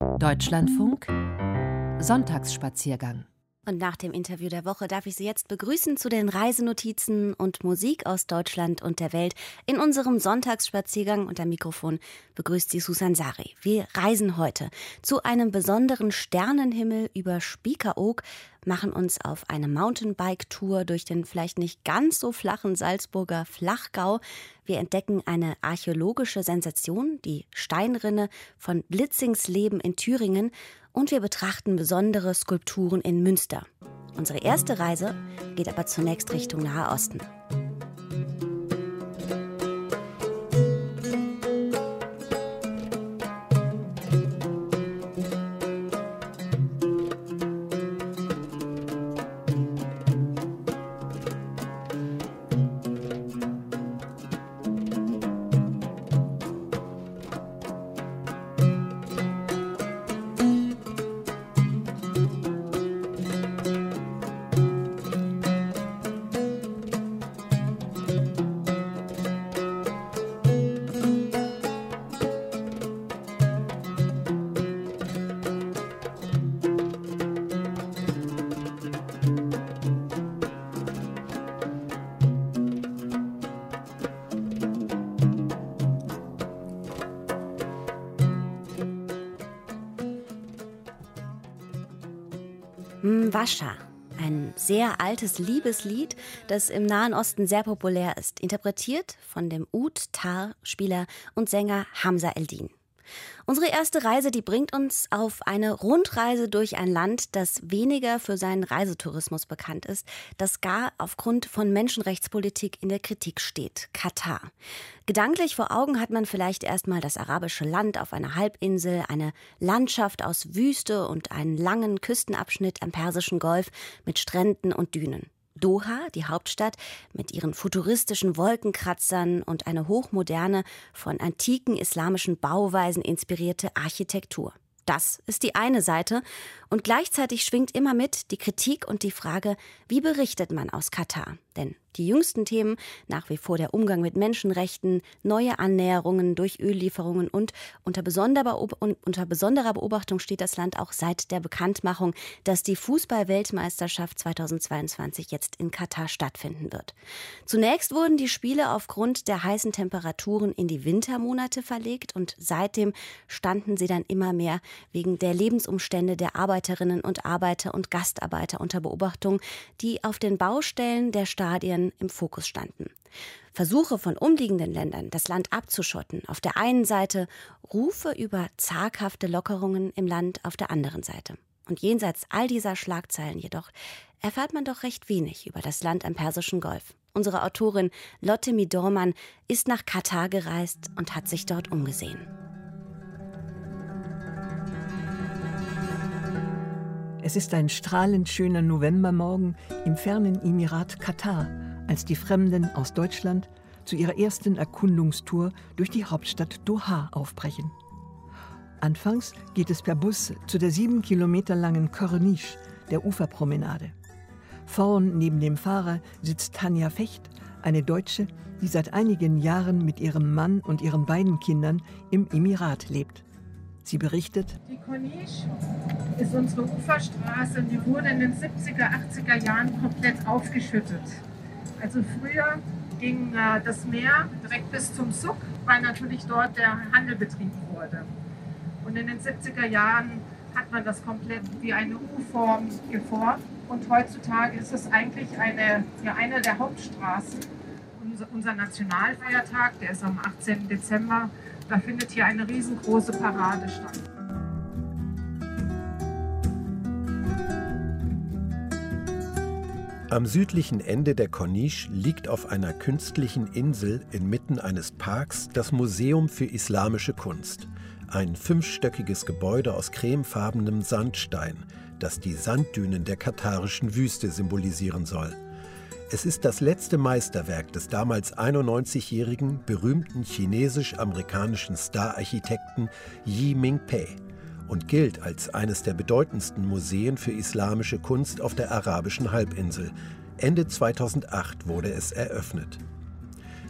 Deutschlandfunk Sonntagsspaziergang und nach dem Interview der Woche darf ich Sie jetzt begrüßen zu den Reisenotizen und Musik aus Deutschland und der Welt in unserem Sonntagsspaziergang. Am Mikrofon begrüßt Sie Susan Sari. Wir reisen heute zu einem besonderen Sternenhimmel über Spiekeroog, machen uns auf eine Mountainbike-Tour durch den vielleicht nicht ganz so flachen Salzburger Flachgau. Wir entdecken eine archäologische Sensation, die Steinrinne von Blitzingsleben in Thüringen und wir betrachten besondere Skulpturen in Münster. Unsere erste Reise geht aber zunächst Richtung Nahe Osten. Altes Liebeslied, das im Nahen Osten sehr populär ist, interpretiert von dem Ud-Tar-Spieler und Sänger Hamza Eldin. Unsere erste Reise, die bringt uns auf eine Rundreise durch ein Land, das weniger für seinen Reisetourismus bekannt ist, das gar aufgrund von Menschenrechtspolitik in der Kritik steht, Katar. Gedanklich vor Augen hat man vielleicht erstmal das arabische Land auf einer Halbinsel, eine Landschaft aus Wüste und einen langen Küstenabschnitt am Persischen Golf mit Stränden und Dünen. Doha, die Hauptstadt, mit ihren futuristischen Wolkenkratzern und eine hochmoderne, von antiken islamischen Bauweisen inspirierte Architektur. Das ist die eine Seite. Und gleichzeitig schwingt immer mit die Kritik und die Frage, wie berichtet man aus Katar? Denn die jüngsten Themen, nach wie vor der Umgang mit Menschenrechten, neue Annäherungen durch Öllieferungen und unter besonderer, Beobachtung steht das Land auch seit der Bekanntmachung, dass die Fußball-Weltmeisterschaft 2022 jetzt in Katar stattfinden wird. Zunächst wurden die Spiele aufgrund der heißen Temperaturen in die Wintermonate verlegt und seitdem standen sie dann immer mehr wegen der Lebensumstände der Arbeiterinnen und Arbeiter und Gastarbeiter unter Beobachtung, die auf den Baustellen der Stadien im Fokus standen. Versuche von umliegenden Ländern, das Land abzuschotten, auf der einen Seite, Rufe über zaghafte Lockerungen im Land auf der anderen Seite. Und jenseits all dieser Schlagzeilen jedoch erfahrt man doch recht wenig über das Land am Persischen Golf. Unsere Autorin Lotte Midormann ist nach Katar gereist und hat sich dort umgesehen. Es ist ein strahlend schöner Novembermorgen im fernen Emirat Katar, als die Fremden aus Deutschland zu ihrer ersten Erkundungstour durch die Hauptstadt Doha aufbrechen. Anfangs geht es per Bus zu der sieben Kilometer langen Corniche, der Uferpromenade. Vorn neben dem Fahrer sitzt Tanja Fecht, eine Deutsche, die seit einigen Jahren mit ihrem Mann und ihren beiden Kindern im Emirat lebt. Sie berichtet, die Corniche ist unsere Uferstraße und die wurde in den 70er, 80er Jahren komplett aufgeschüttet. Also früher ging äh, das Meer direkt bis zum Suck, weil natürlich dort der Handel betrieben wurde. Und in den 70er Jahren hat man das komplett wie eine U-Form geformt. Und heutzutage ist es eigentlich eine, ja, eine der Hauptstraßen. Unser, unser Nationalfeiertag, der ist am 18. Dezember, da findet hier eine riesengroße Parade statt. Am südlichen Ende der Corniche liegt auf einer künstlichen Insel inmitten eines Parks das Museum für Islamische Kunst. Ein fünfstöckiges Gebäude aus cremefarbenem Sandstein, das die Sanddünen der katarischen Wüste symbolisieren soll. Es ist das letzte Meisterwerk des damals 91-jährigen berühmten chinesisch-amerikanischen Star-Architekten Yi Mingpei und gilt als eines der bedeutendsten Museen für islamische Kunst auf der arabischen Halbinsel. Ende 2008 wurde es eröffnet.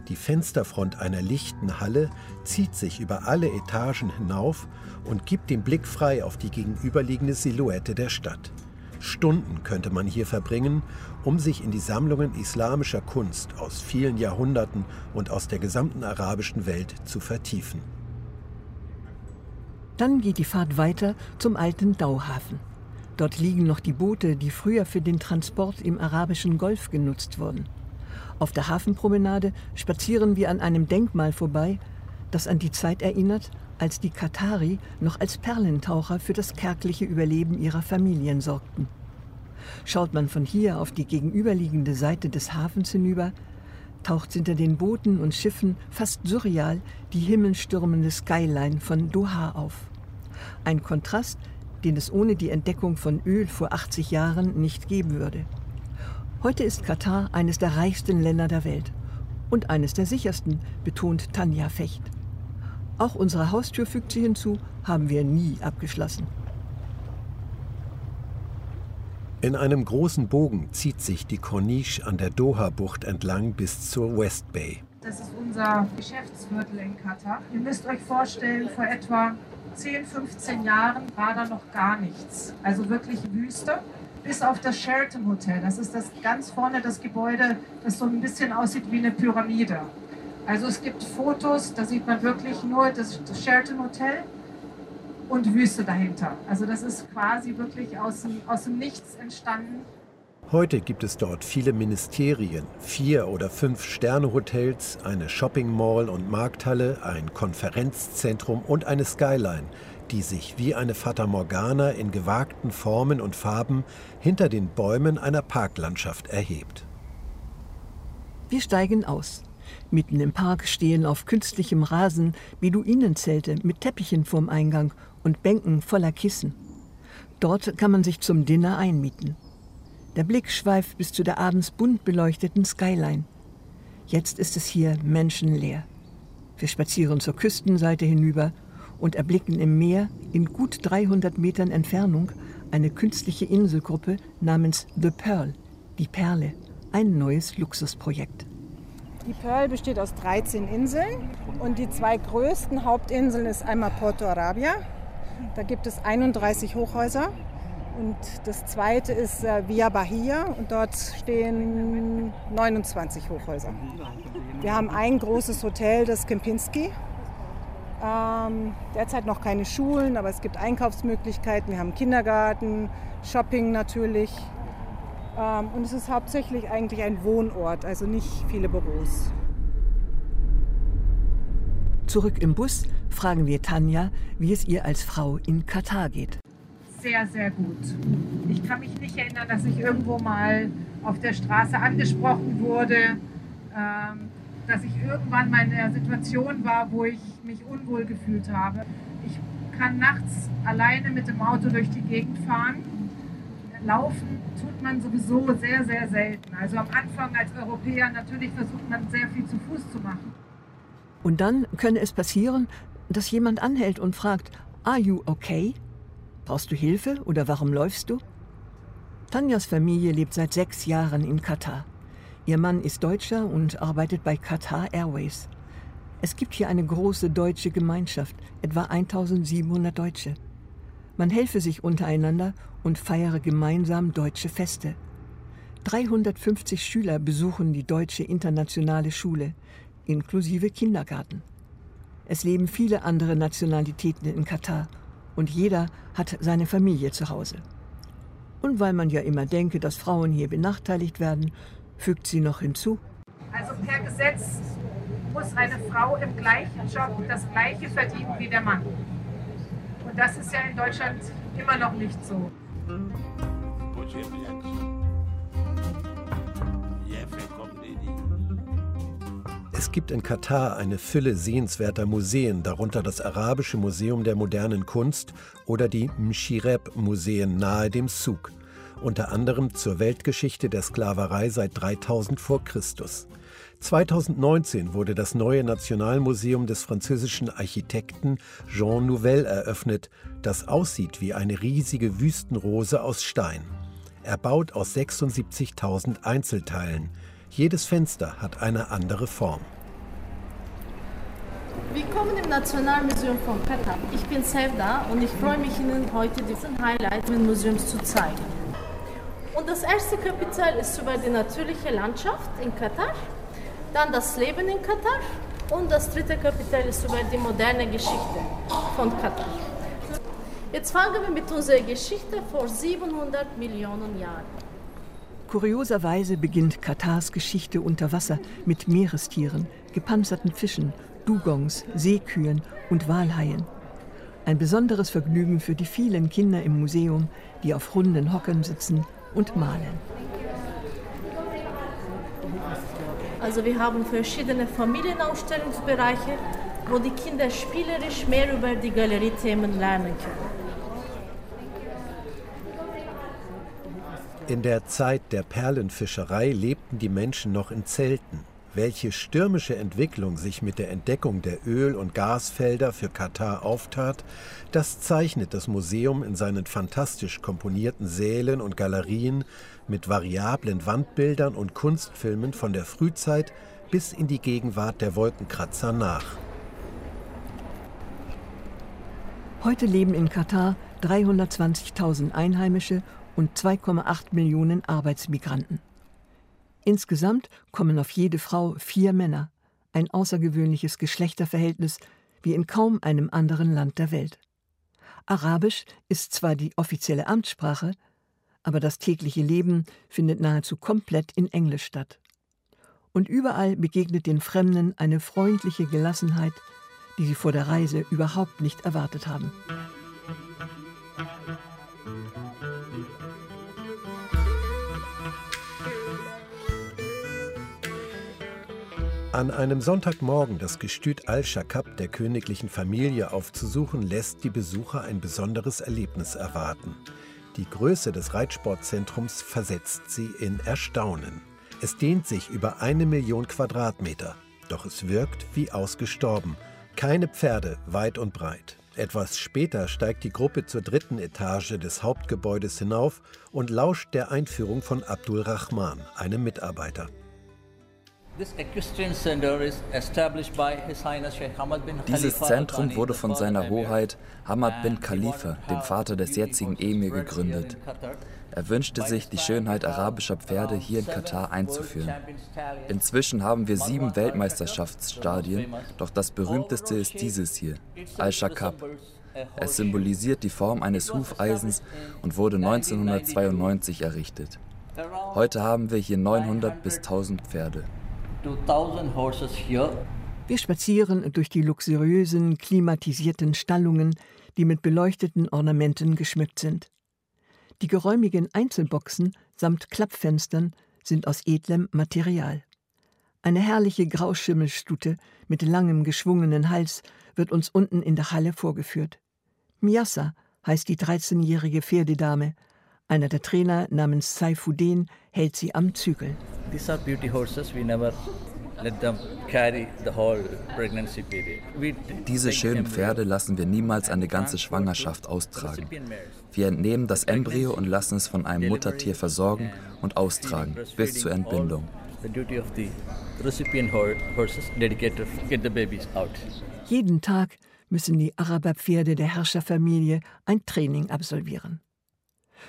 Die Fensterfront einer lichten Halle zieht sich über alle Etagen hinauf und gibt den Blick frei auf die gegenüberliegende Silhouette der Stadt. Stunden könnte man hier verbringen, um sich in die Sammlungen islamischer Kunst aus vielen Jahrhunderten und aus der gesamten arabischen Welt zu vertiefen. Dann geht die Fahrt weiter zum alten Dauhafen. Dort liegen noch die Boote, die früher für den Transport im arabischen Golf genutzt wurden. Auf der Hafenpromenade spazieren wir an einem Denkmal vorbei, das an die Zeit erinnert, als die Katari noch als Perlentaucher für das kärgliche Überleben ihrer Familien sorgten. Schaut man von hier auf die gegenüberliegende Seite des Hafens hinüber, taucht hinter den Booten und Schiffen fast surreal die himmelstürmende Skyline von Doha auf. Ein Kontrast, den es ohne die Entdeckung von Öl vor 80 Jahren nicht geben würde. Heute ist Katar eines der reichsten Länder der Welt und eines der sichersten, betont Tanja Fecht. Auch unsere Haustür fügt sie hinzu, haben wir nie abgeschlossen. In einem großen Bogen zieht sich die Corniche an der Doha-Bucht entlang bis zur West Bay. Das ist unser Geschäftsviertel in Katar. Ihr müsst euch vorstellen, vor etwa 10, 15 Jahren war da noch gar nichts. Also wirklich Wüste. Bis auf das Sheraton Hotel. Das ist das ganz vorne das Gebäude, das so ein bisschen aussieht wie eine Pyramide. Also es gibt Fotos, da sieht man wirklich nur das, das Sheraton Hotel und Wüste dahinter. Also das ist quasi wirklich aus dem, aus dem Nichts entstanden. Heute gibt es dort viele Ministerien, vier oder fünf Sterne-Hotels, eine Shopping Mall und Markthalle, ein Konferenzzentrum und eine Skyline, die sich wie eine Fata Morgana in gewagten Formen und Farben hinter den Bäumen einer Parklandschaft erhebt. Wir steigen aus. Mitten im Park stehen auf künstlichem Rasen Beduinenzelte mit Teppichen vorm Eingang und Bänken voller Kissen. Dort kann man sich zum Dinner einmieten. Der Blick schweift bis zu der abends bunt beleuchteten Skyline. Jetzt ist es hier menschenleer. Wir spazieren zur Küstenseite hinüber und erblicken im Meer in gut 300 Metern Entfernung eine künstliche Inselgruppe namens The Pearl, die Perle, ein neues Luxusprojekt. Die Pearl besteht aus 13 Inseln und die zwei größten Hauptinseln ist einmal Porto Arabia. Da gibt es 31 Hochhäuser und das zweite ist äh, Via Bahia und dort stehen 29 Hochhäuser. Wir haben ein großes Hotel, das Kempinski. Ähm, derzeit noch keine Schulen, aber es gibt Einkaufsmöglichkeiten. Wir haben Kindergarten, Shopping natürlich. Ähm, und es ist hauptsächlich eigentlich ein Wohnort, also nicht viele Büros. Zurück im Bus fragen wir Tanja, wie es ihr als Frau in Katar geht. Sehr, sehr gut. Ich kann mich nicht erinnern, dass ich irgendwo mal auf der Straße angesprochen wurde, ähm, dass ich irgendwann mal in der Situation war, wo ich mich unwohl gefühlt habe. Ich kann nachts alleine mit dem Auto durch die Gegend fahren Laufen tut man sowieso sehr, sehr selten. Also am Anfang als Europäer natürlich versucht man sehr viel zu Fuß zu machen. Und dann könne es passieren, dass jemand anhält und fragt, Are you okay? Brauchst du Hilfe oder warum läufst du? Tanjas Familie lebt seit sechs Jahren in Katar. Ihr Mann ist Deutscher und arbeitet bei Qatar Airways. Es gibt hier eine große deutsche Gemeinschaft, etwa 1700 Deutsche. Man helfe sich untereinander und feiere gemeinsam deutsche Feste. 350 Schüler besuchen die Deutsche Internationale Schule, inklusive Kindergarten. Es leben viele andere Nationalitäten in Katar und jeder hat seine Familie zu Hause. Und weil man ja immer denke, dass Frauen hier benachteiligt werden, fügt sie noch hinzu. Also per Gesetz muss eine Frau im gleichen Job das gleiche verdienen wie der Mann. Und das ist ja in Deutschland immer noch nicht so. Es gibt in Katar eine Fülle sehenswerter Museen, darunter das Arabische Museum der modernen Kunst oder die Mshireb-Museen nahe dem Souk, unter anderem zur Weltgeschichte der Sklaverei seit 3000 vor Christus. 2019 wurde das neue Nationalmuseum des französischen Architekten Jean Nouvel eröffnet, das aussieht wie eine riesige Wüstenrose aus Stein. Erbaut aus 76.000 Einzelteilen. Jedes Fenster hat eine andere Form. Willkommen im Nationalmuseum von Katar. Ich bin Sevda und ich freue mich, Ihnen heute diesen Highlight des Museums zu zeigen. Und das erste Kapitel ist über die natürliche Landschaft in Katar, dann das Leben in Katar und das dritte Kapitel ist über die moderne Geschichte von Katar. Jetzt fangen wir mit unserer Geschichte vor 700 Millionen Jahren. Kurioserweise beginnt Katars Geschichte unter Wasser mit Meerestieren, gepanzerten Fischen, Dugongs, Seekühen und Walhaien. Ein besonderes Vergnügen für die vielen Kinder im Museum, die auf runden Hocken sitzen und malen. Also wir haben verschiedene Familienausstellungsbereiche, wo die Kinder spielerisch mehr über die Galeriethemen lernen können. In der Zeit der Perlenfischerei lebten die Menschen noch in Zelten. Welche stürmische Entwicklung sich mit der Entdeckung der Öl- und Gasfelder für Katar auftat, das zeichnet das Museum in seinen fantastisch komponierten Sälen und Galerien mit variablen Wandbildern und Kunstfilmen von der Frühzeit bis in die Gegenwart der Wolkenkratzer nach. Heute leben in Katar 320.000 Einheimische und 2,8 Millionen Arbeitsmigranten. Insgesamt kommen auf jede Frau vier Männer, ein außergewöhnliches Geschlechterverhältnis wie in kaum einem anderen Land der Welt. Arabisch ist zwar die offizielle Amtssprache, aber das tägliche Leben findet nahezu komplett in Englisch statt. Und überall begegnet den Fremden eine freundliche Gelassenheit, die sie vor der Reise überhaupt nicht erwartet haben. An einem Sonntagmorgen das Gestüt Al-Shakab der königlichen Familie aufzusuchen, lässt die Besucher ein besonderes Erlebnis erwarten. Die Größe des Reitsportzentrums versetzt sie in Erstaunen. Es dehnt sich über eine Million Quadratmeter, doch es wirkt wie ausgestorben. Keine Pferde weit und breit. Etwas später steigt die Gruppe zur dritten Etage des Hauptgebäudes hinauf und lauscht der Einführung von Abdul Rahman, einem Mitarbeiter. Dieses Zentrum wurde von seiner Hoheit Hamad bin Khalifa, dem Vater des jetzigen Emir, gegründet. Er wünschte sich, die Schönheit arabischer Pferde hier in Katar einzuführen. Inzwischen haben wir sieben Weltmeisterschaftsstadien, doch das berühmteste ist dieses hier, Al-Shakab. Es symbolisiert die Form eines Hufeisens und wurde 1992 errichtet. Heute haben wir hier 900 bis 1000 Pferde. Wir spazieren durch die luxuriösen, klimatisierten Stallungen, die mit beleuchteten Ornamenten geschmückt sind. Die geräumigen Einzelboxen samt Klappfenstern sind aus edlem Material. Eine herrliche Grauschimmelstute mit langem geschwungenen Hals wird uns unten in der Halle vorgeführt. Miasa heißt die 13-jährige Pferdedame. Einer der Trainer namens Saifuddin hält sie am Zügel. These are beauty horses. We never let them carry the whole pregnancy period. Diese schönen Pferde lassen wir niemals eine ganze Schwangerschaft austragen. Wir entnehmen das Embryo und lassen es von einem Muttertier versorgen und austragen bis zur Entbindung. Jeden Tag müssen die Araberpferde der Herrscherfamilie ein Training absolvieren.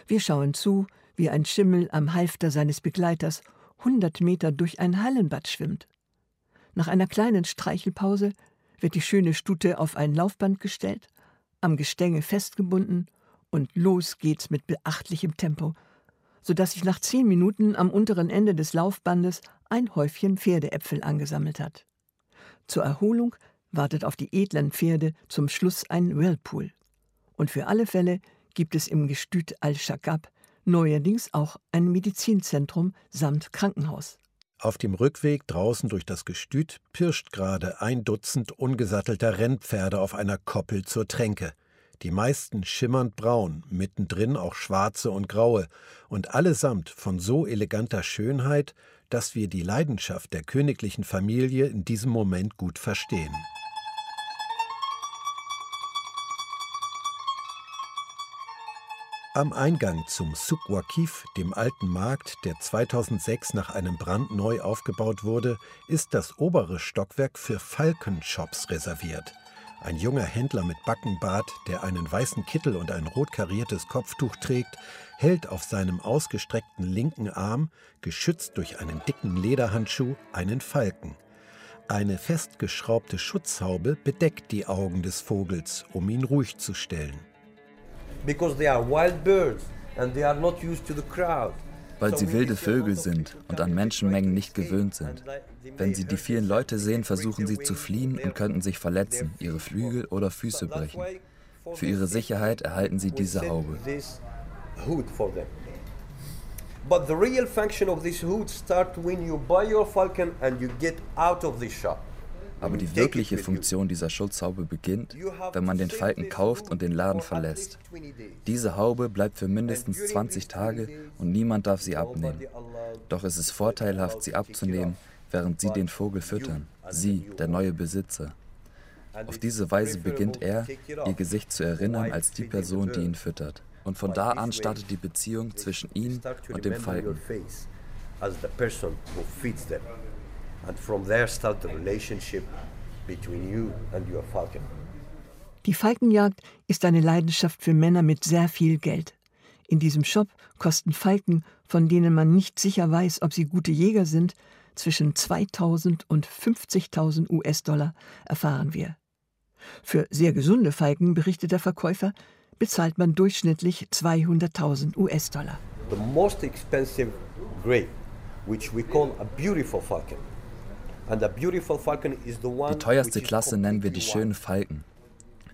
Wir schauen zu, wie ein Schimmel am Halfter seines Begleiters hundert Meter durch ein Hallenbad schwimmt. Nach einer kleinen Streichelpause wird die schöne Stute auf ein Laufband gestellt, am Gestänge festgebunden und los geht's mit beachtlichem Tempo, so dass sich nach zehn Minuten am unteren Ende des Laufbandes ein Häufchen Pferdeäpfel angesammelt hat. Zur Erholung wartet auf die edlen Pferde zum Schluss ein Whirlpool. Und für alle Fälle gibt es im Gestüt Al-Shakab neuerdings auch ein Medizinzentrum samt Krankenhaus. Auf dem Rückweg draußen durch das Gestüt pirscht gerade ein Dutzend ungesattelter Rennpferde auf einer Koppel zur Tränke. Die meisten schimmernd braun, mittendrin auch schwarze und graue, und allesamt von so eleganter Schönheit, dass wir die Leidenschaft der königlichen Familie in diesem Moment gut verstehen. Am Eingang zum Souk Waqif, dem alten Markt, der 2006 nach einem Brand neu aufgebaut wurde, ist das obere Stockwerk für Falkenshops reserviert. Ein junger Händler mit Backenbart, der einen weißen Kittel und ein rot kariertes Kopftuch trägt, hält auf seinem ausgestreckten linken Arm, geschützt durch einen dicken Lederhandschuh, einen Falken. Eine festgeschraubte Schutzhaube bedeckt die Augen des Vogels, um ihn ruhig zu stellen. Because they are wild birds and they are not used to the crowd weil sie wilde Vögel sind und an Menschenmengen nicht gewöhnt sind. Wenn sie die vielen Leute sehen, versuchen sie zu fliehen und könnten sich verletzen, ihre Flügel oder Füße brechen. Für ihre Sicherheit erhalten sie diese Haube. But the real function of this hood starts when you buy your falcon and you get out of the shop. Aber die wirkliche Funktion dieser Schutzhaube beginnt, wenn man den Falken kauft und den Laden verlässt. Diese Haube bleibt für mindestens 20 Tage und niemand darf sie abnehmen. Doch es ist vorteilhaft, sie abzunehmen, während sie den Vogel füttern. Sie, der neue Besitzer. Auf diese Weise beginnt er, ihr Gesicht zu erinnern als die Person, die ihn füttert. Und von da an startet die Beziehung zwischen ihm und dem Falken. And from there start the relationship between you and your falcon. Die Falkenjagd ist eine Leidenschaft für Männer mit sehr viel Geld. In diesem Shop kosten Falken, von denen man nicht sicher weiß, ob sie gute Jäger sind, zwischen 2000 und 50.000 US-Dollar, erfahren wir. Für sehr gesunde Falken, berichtet der Verkäufer, bezahlt man durchschnittlich 200.000 US-Dollar. The most expensive grade, which we call a beautiful falcon, die teuerste Klasse nennen wir die schönen Falken.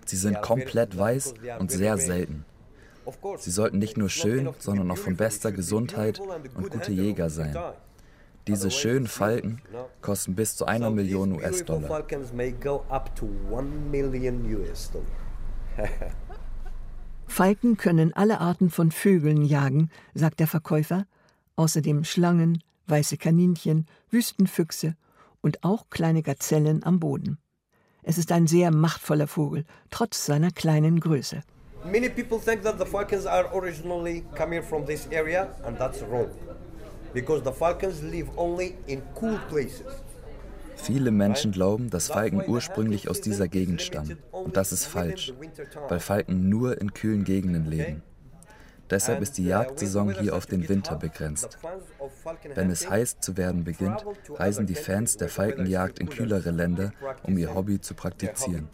Sie sind komplett weiß und sehr selten. Sie sollten nicht nur schön, sondern auch von bester Gesundheit und gute Jäger sein. Diese schönen Falken kosten bis zu einer Million US-Dollar. Falken können alle Arten von Vögeln jagen, sagt der Verkäufer, außerdem Schlangen, weiße Kaninchen, Wüstenfüchse und auch kleine Gazellen am Boden. Es ist ein sehr machtvoller Vogel, trotz seiner kleinen Größe. Many people think that the falcons are originally coming from this area and that's wrong. Because the falcons live only in cool places. Viele Menschen glauben, dass Falken ursprünglich aus dieser Gegend stammen. Und das ist falsch, weil Falken nur in kühlen Gegenden leben. Deshalb ist die Jagdsaison hier auf den Winter begrenzt. Wenn es heiß zu werden beginnt, reisen die Fans der Falkenjagd in kühlere Länder, um ihr Hobby zu praktizieren.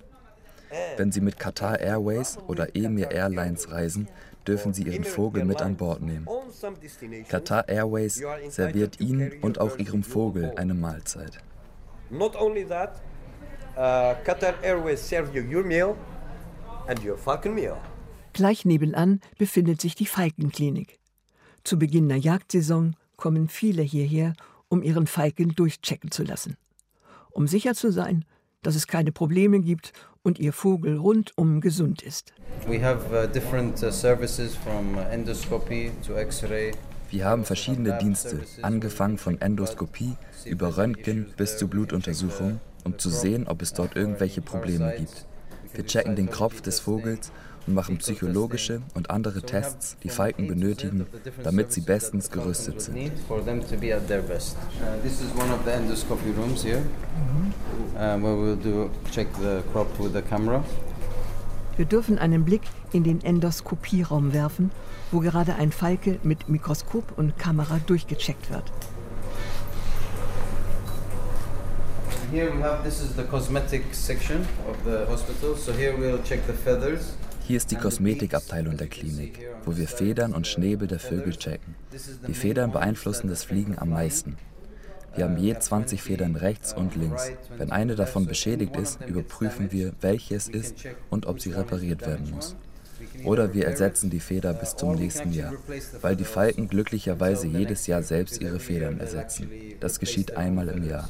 Wenn sie mit Qatar Airways oder Emir Airlines reisen, dürfen sie ihren Vogel mit an Bord nehmen. Qatar Airways serviert ihnen und auch ihrem Vogel eine Mahlzeit. Not only that, uh, Qatar Airways serve you your meal and your falcon meal. Gleich nebenan befindet sich die Falkenklinik. Zu Beginn der Jagdsaison kommen viele hierher, um ihren Falken durchchecken zu lassen. Um sicher zu sein, dass es keine Probleme gibt und ihr Vogel rundum gesund ist. Uh, uh, Wir haben verschiedene Dienste, angefangen von Endoskopie über Röntgen bis zu Blutuntersuchung, um zu sehen, ob es dort irgendwelche Probleme gibt. Wir checken den Kopf des Vogels und machen psychologische und andere Tests, die Falken benötigen, damit sie bestens gerüstet sind. Wir dürfen einen Blick in den Endoskopieraum werfen, wo gerade ein Falke mit Mikroskop und Kamera durchgecheckt wird. Here we have this is the cosmetic section of the hospital. So here we'll check the feathers. Hier ist die Kosmetikabteilung der Klinik, wo wir Federn und Schnäbel der Vögel checken. Die Federn beeinflussen das Fliegen am meisten. Wir haben je 20 Federn rechts und links. Wenn eine davon beschädigt ist, überprüfen wir, welche es ist und ob sie repariert werden muss. Oder wir ersetzen die Feder bis zum nächsten Jahr, weil die Falken glücklicherweise jedes Jahr selbst ihre Federn ersetzen. Das geschieht einmal im Jahr.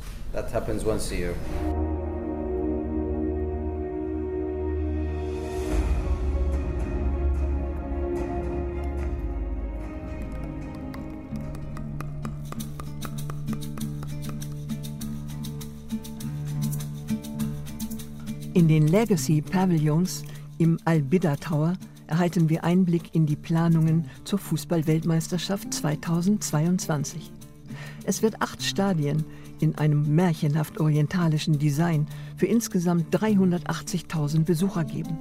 In den Legacy Pavilions im Al-Bida Tower erhalten wir Einblick in die Planungen zur Fußballweltmeisterschaft 2022. Es wird acht Stadien in einem märchenhaft orientalischen Design für insgesamt 380.000 Besucher geben.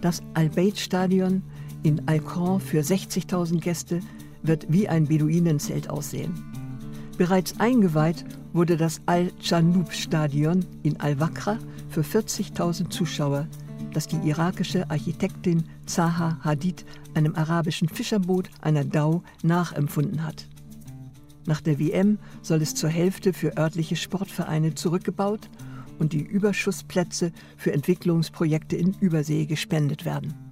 Das Al-Bayt-Stadion in Al-Khor für 60.000 Gäste wird wie ein Beduinenzelt aussehen. Bereits eingeweiht wurde das Al-Chanub-Stadion in Al-Wakra für 40.000 Zuschauer, das die irakische Architektin Zaha Hadid einem arabischen Fischerboot, einer Dau, nachempfunden hat. Nach der WM soll es zur Hälfte für örtliche Sportvereine zurückgebaut und die Überschussplätze für Entwicklungsprojekte in Übersee gespendet werden.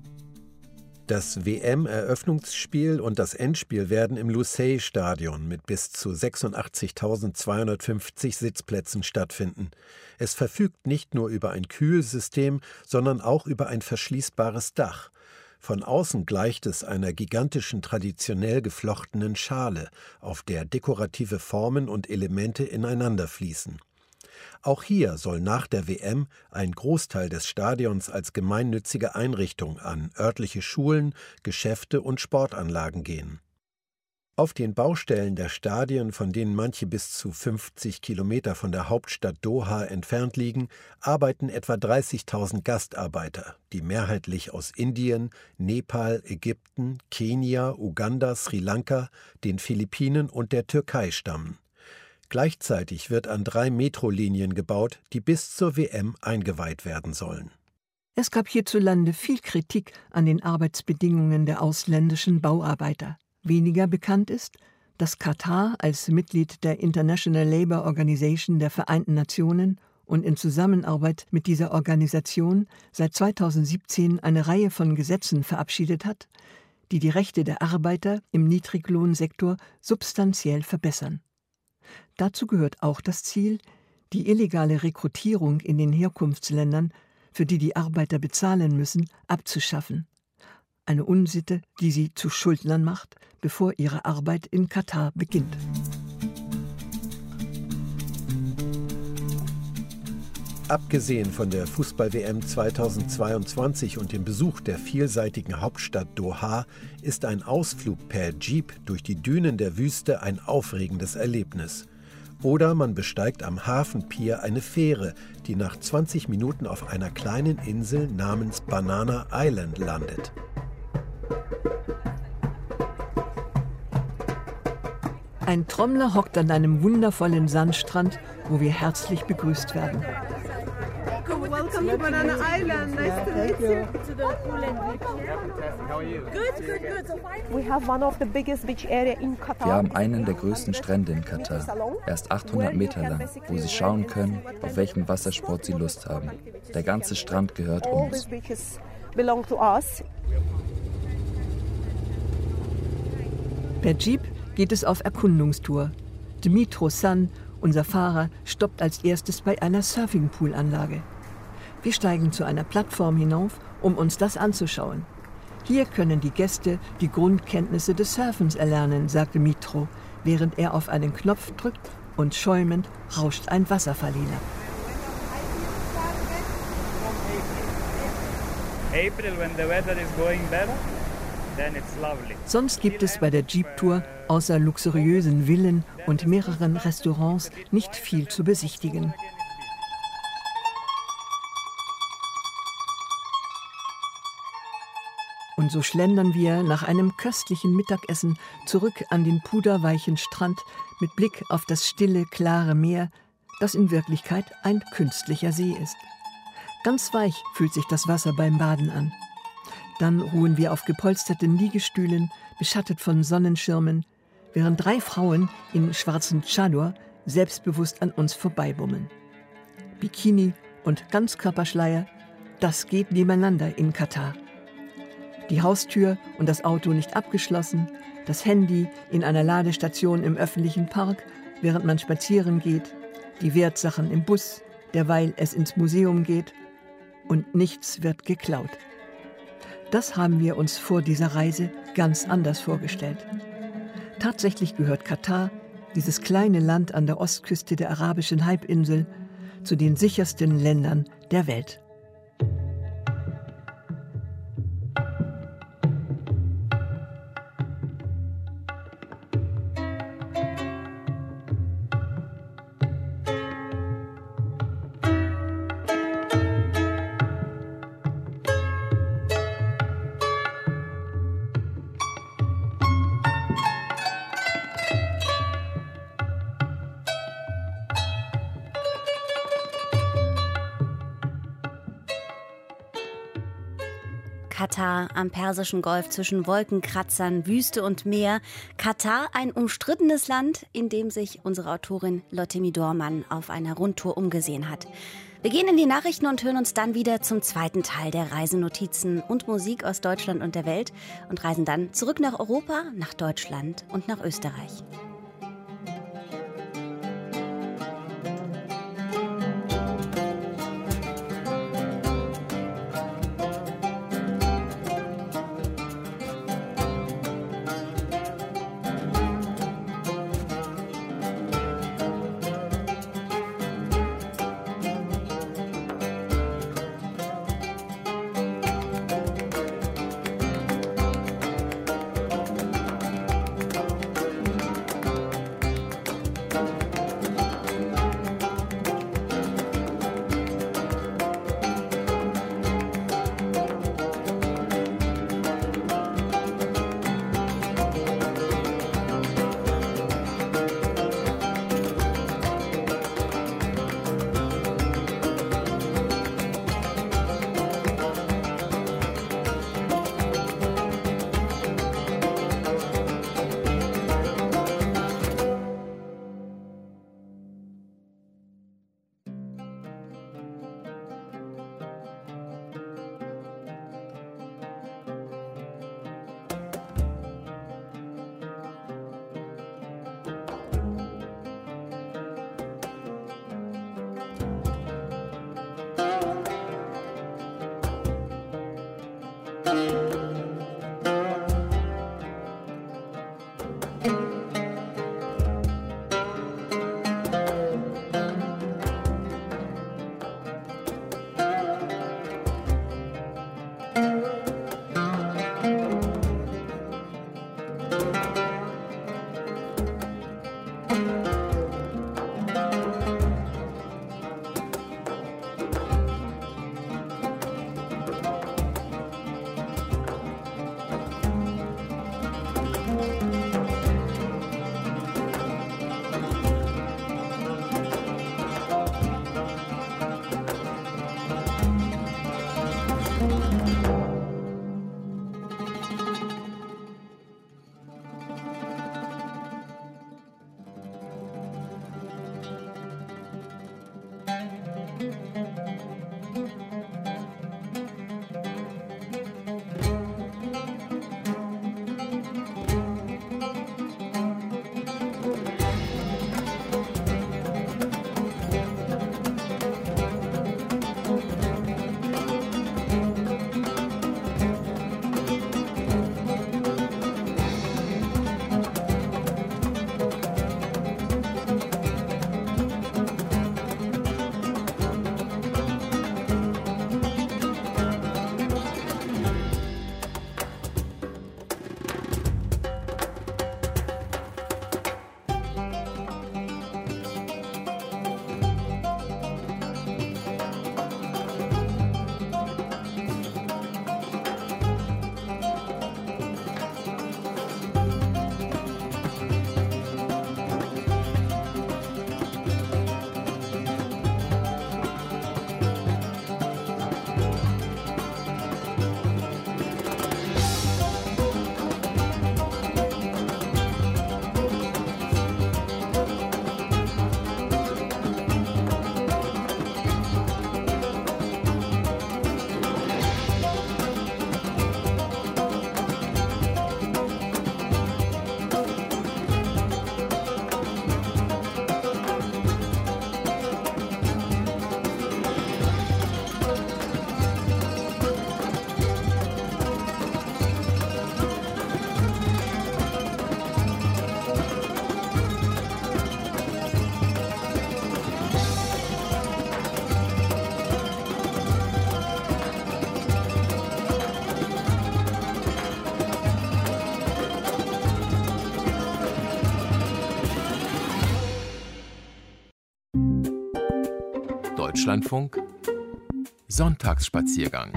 Das WM-Eröffnungsspiel und das Endspiel werden im Lusail-Stadion mit bis zu 86.250 Sitzplätzen stattfinden. Es verfügt nicht nur über ein Kühlsystem, sondern auch über ein verschließbares Dach. Von außen gleicht es einer gigantischen traditionell geflochtenen Schale, auf der dekorative Formen und Elemente ineinander fließen. Auch hier soll nach der WM ein Großteil des Stadions als gemeinnützige Einrichtung an örtliche Schulen, Geschäfte und Sportanlagen gehen. Auf den Baustellen der Stadien, von denen manche bis zu 50 Kilometer von der Hauptstadt Doha entfernt liegen, arbeiten etwa 30.000 Gastarbeiter, die mehrheitlich aus Indien, Nepal, Ägypten, Kenia, Uganda, Sri Lanka, den Philippinen und der Türkei stammen. Gleichzeitig wird an drei Metrolinien gebaut, die bis zur WM eingeweiht werden sollen. Es gab hierzulande viel Kritik an den Arbeitsbedingungen der ausländischen Bauarbeiter. Weniger bekannt ist, dass Katar als Mitglied der International Labour Organization der Vereinten Nationen und in Zusammenarbeit mit dieser Organisation seit 2017 eine Reihe von Gesetzen verabschiedet hat, die die Rechte der Arbeiter im Niedriglohnsektor substanziell verbessern. Dazu gehört auch das Ziel, die illegale Rekrutierung in den Herkunftsländern, für die die Arbeiter bezahlen müssen, abzuschaffen. Eine Unsitte, die sie zu Schuldnern macht, bevor ihre Arbeit in Katar beginnt. Abgesehen von der Fußball-WM 2022 und dem Besuch der vielseitigen Hauptstadt Doha ist ein Ausflug per Jeep durch die Dünen der Wüste ein aufregendes Erlebnis. Oder man besteigt am Hafenpier eine Fähre, die nach 20 Minuten auf einer kleinen Insel namens Banana Island landet. Ein Trommler hockt an einem wundervollen Sandstrand, wo wir herzlich begrüßt werden. To Banana Island. Nice yeah, to meet you. To the pool and beach. How are you? Good, good, good. We have one of the biggest beach area in Qatar. Wir haben einen der größten Strände in Katar. Er ist 800 Meter lang, wo Sie schauen können, auf welchen Wassersport Sie Lust haben. Der ganze Strand gehört uns. Per Jeep geht es auf Erkundungstour. Dmitro San, unser Fahrer, stoppt als erstes bei einer Surfingpoolanlage. Wir steigen zu einer Plattform hinauf, um uns das anzuschauen. Hier können die Gäste die Grundkenntnisse des Surfens erlernen, sagte Mitro, während er auf einen Knopf drückt und schäumend rauscht ein Wasserfall hinab. Sonst gibt es bei der Jeep-Tour außer luxuriösen Villen und mehreren Restaurants nicht viel zu besichtigen. Und so schlendern wir nach einem köstlichen Mittagessen zurück an den puderweichen Strand mit Blick auf das stille, klare Meer, das in Wirklichkeit ein künstlicher See ist. Ganz weich fühlt sich das Wasser beim Baden an. Dann ruhen wir auf gepolsterten Liegestühlen, beschattet von Sonnenschirmen, während drei Frauen in schwarzen Chador selbstbewusst an uns vorbeibummeln. Bikini und Ganzkörperschleier, das geht nebeneinander in Katar die Haustür und das Auto nicht abgeschlossen, das Handy in einer Ladestation im öffentlichen Park, während man spazieren geht, die Wertsachen im Bus, derweil es ins Museum geht und nichts wird geklaut. Das haben wir uns vor dieser Reise ganz anders vorgestellt. Tatsächlich gehört Katar, dieses kleine Land an der Ostküste der arabischen Halbinsel, zu den sichersten Ländern der Welt. Katar am Persischen Golf zwischen Wolkenkratzern, Wüste und Meer. Katar, ein umstrittenes Land, in dem sich unsere Autorin Lotte Dormann auf einer Rundtour umgesehen hat. Wir gehen in die Nachrichten und hören uns dann wieder zum zweiten Teil der Reisenotizen und Musik aus Deutschland und der Welt und reisen dann zurück nach Europa, nach Deutschland und nach Österreich. Deutschlandfunk Sonntagsspaziergang.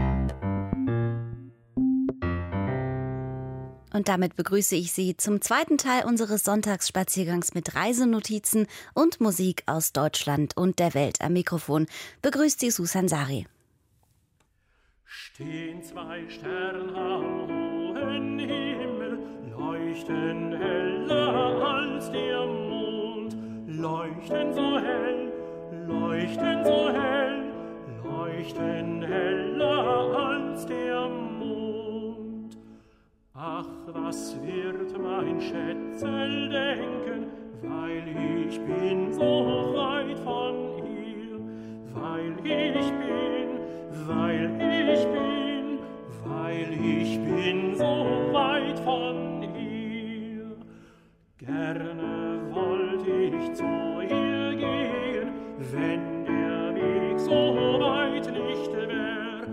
Und damit begrüße ich Sie zum zweiten Teil unseres Sonntagsspaziergangs mit Reisenotizen und Musik aus Deutschland und der Welt. Am Mikrofon begrüßt Sie Susan Sari. Stehen zwei Sterne am hohen Himmel, leuchten heller als der Mond, leuchten so hell, leuchten so hell, leuchten heller als der Mond. Ach, was wird mein Schätzel denken, weil ich bin so weit von ihr, weil ich bin, weil ich bin, weil ich bin so weit von ihr. Gerne wollt ich zu wenn der Weg so weit nicht wär,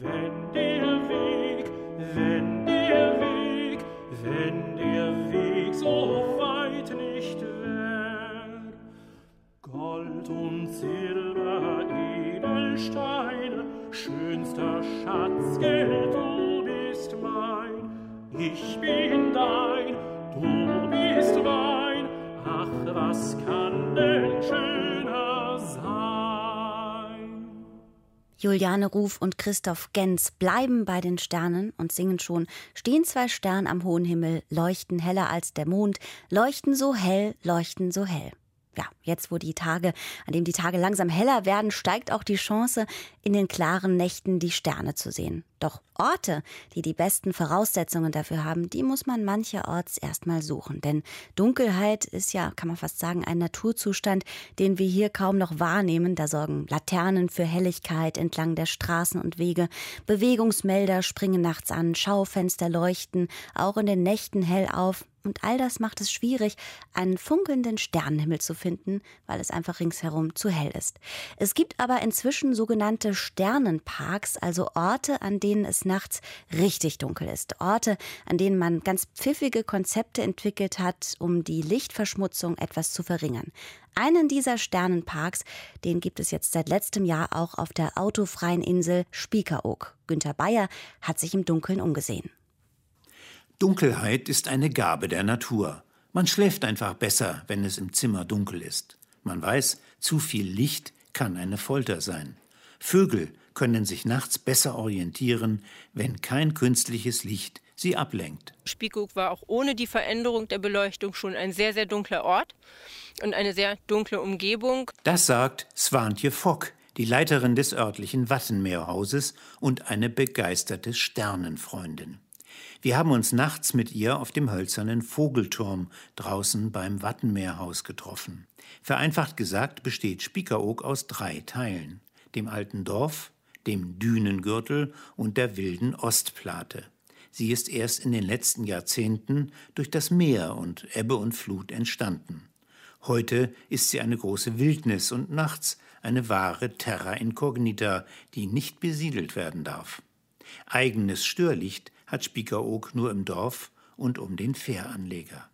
wenn der Weg, wenn der Weg, wenn der Weg so weit nicht wär. Gold und Silber, Edelsteine, schönster Schatz, Geld, du bist mein, ich bin dein, du bist mein, ach, was kann denn schöner sein? Juliane Ruf und Christoph Gens bleiben bei den Sternen und singen schon Stehen zwei Sterne am hohen Himmel, leuchten heller als der Mond, leuchten so hell, leuchten so hell. Ja, jetzt wo die Tage, an dem die Tage langsam heller werden, steigt auch die Chance, in den klaren Nächten die Sterne zu sehen. Doch Orte, die die besten Voraussetzungen dafür haben, die muss man mancherorts erstmal suchen. Denn Dunkelheit ist ja, kann man fast sagen, ein Naturzustand, den wir hier kaum noch wahrnehmen. Da sorgen Laternen für Helligkeit entlang der Straßen und Wege. Bewegungsmelder springen nachts an, Schaufenster leuchten, auch in den Nächten hell auf. Und all das macht es schwierig, einen funkelnden Sternenhimmel zu finden, weil es einfach ringsherum zu hell ist. Es gibt aber inzwischen sogenannte Sternenparks, also Orte, an denen es nachts richtig dunkel ist. Orte, an denen man ganz pfiffige Konzepte entwickelt hat, um die Lichtverschmutzung etwas zu verringern. Einen dieser Sternenparks, den gibt es jetzt seit letztem Jahr auch auf der autofreien Insel Spiekeroog. Günter Bayer hat sich im Dunkeln umgesehen. Dunkelheit ist eine Gabe der Natur. Man schläft einfach besser, wenn es im Zimmer dunkel ist. Man weiß, zu viel Licht kann eine Folter sein. Vögel können sich nachts besser orientieren, wenn kein künstliches Licht sie ablenkt. Spiekeroog war auch ohne die Veränderung der Beleuchtung schon ein sehr, sehr dunkler Ort und eine sehr dunkle Umgebung. Das sagt Swantje Fock, die Leiterin des örtlichen Wattenmeerhauses und eine begeisterte Sternenfreundin. Wir haben uns nachts mit ihr auf dem hölzernen Vogelturm draußen beim Wattenmeerhaus getroffen. Vereinfacht gesagt besteht Spiekeroog aus drei Teilen: dem alten Dorf, dem Dünengürtel und der wilden Ostplate. Sie ist erst in den letzten Jahrzehnten durch das Meer und Ebbe und Flut entstanden. Heute ist sie eine große Wildnis und nachts eine wahre Terra incognita, die nicht besiedelt werden darf. Eigenes Störlicht hat Spiekeroog nur im Dorf und um den Fähranleger.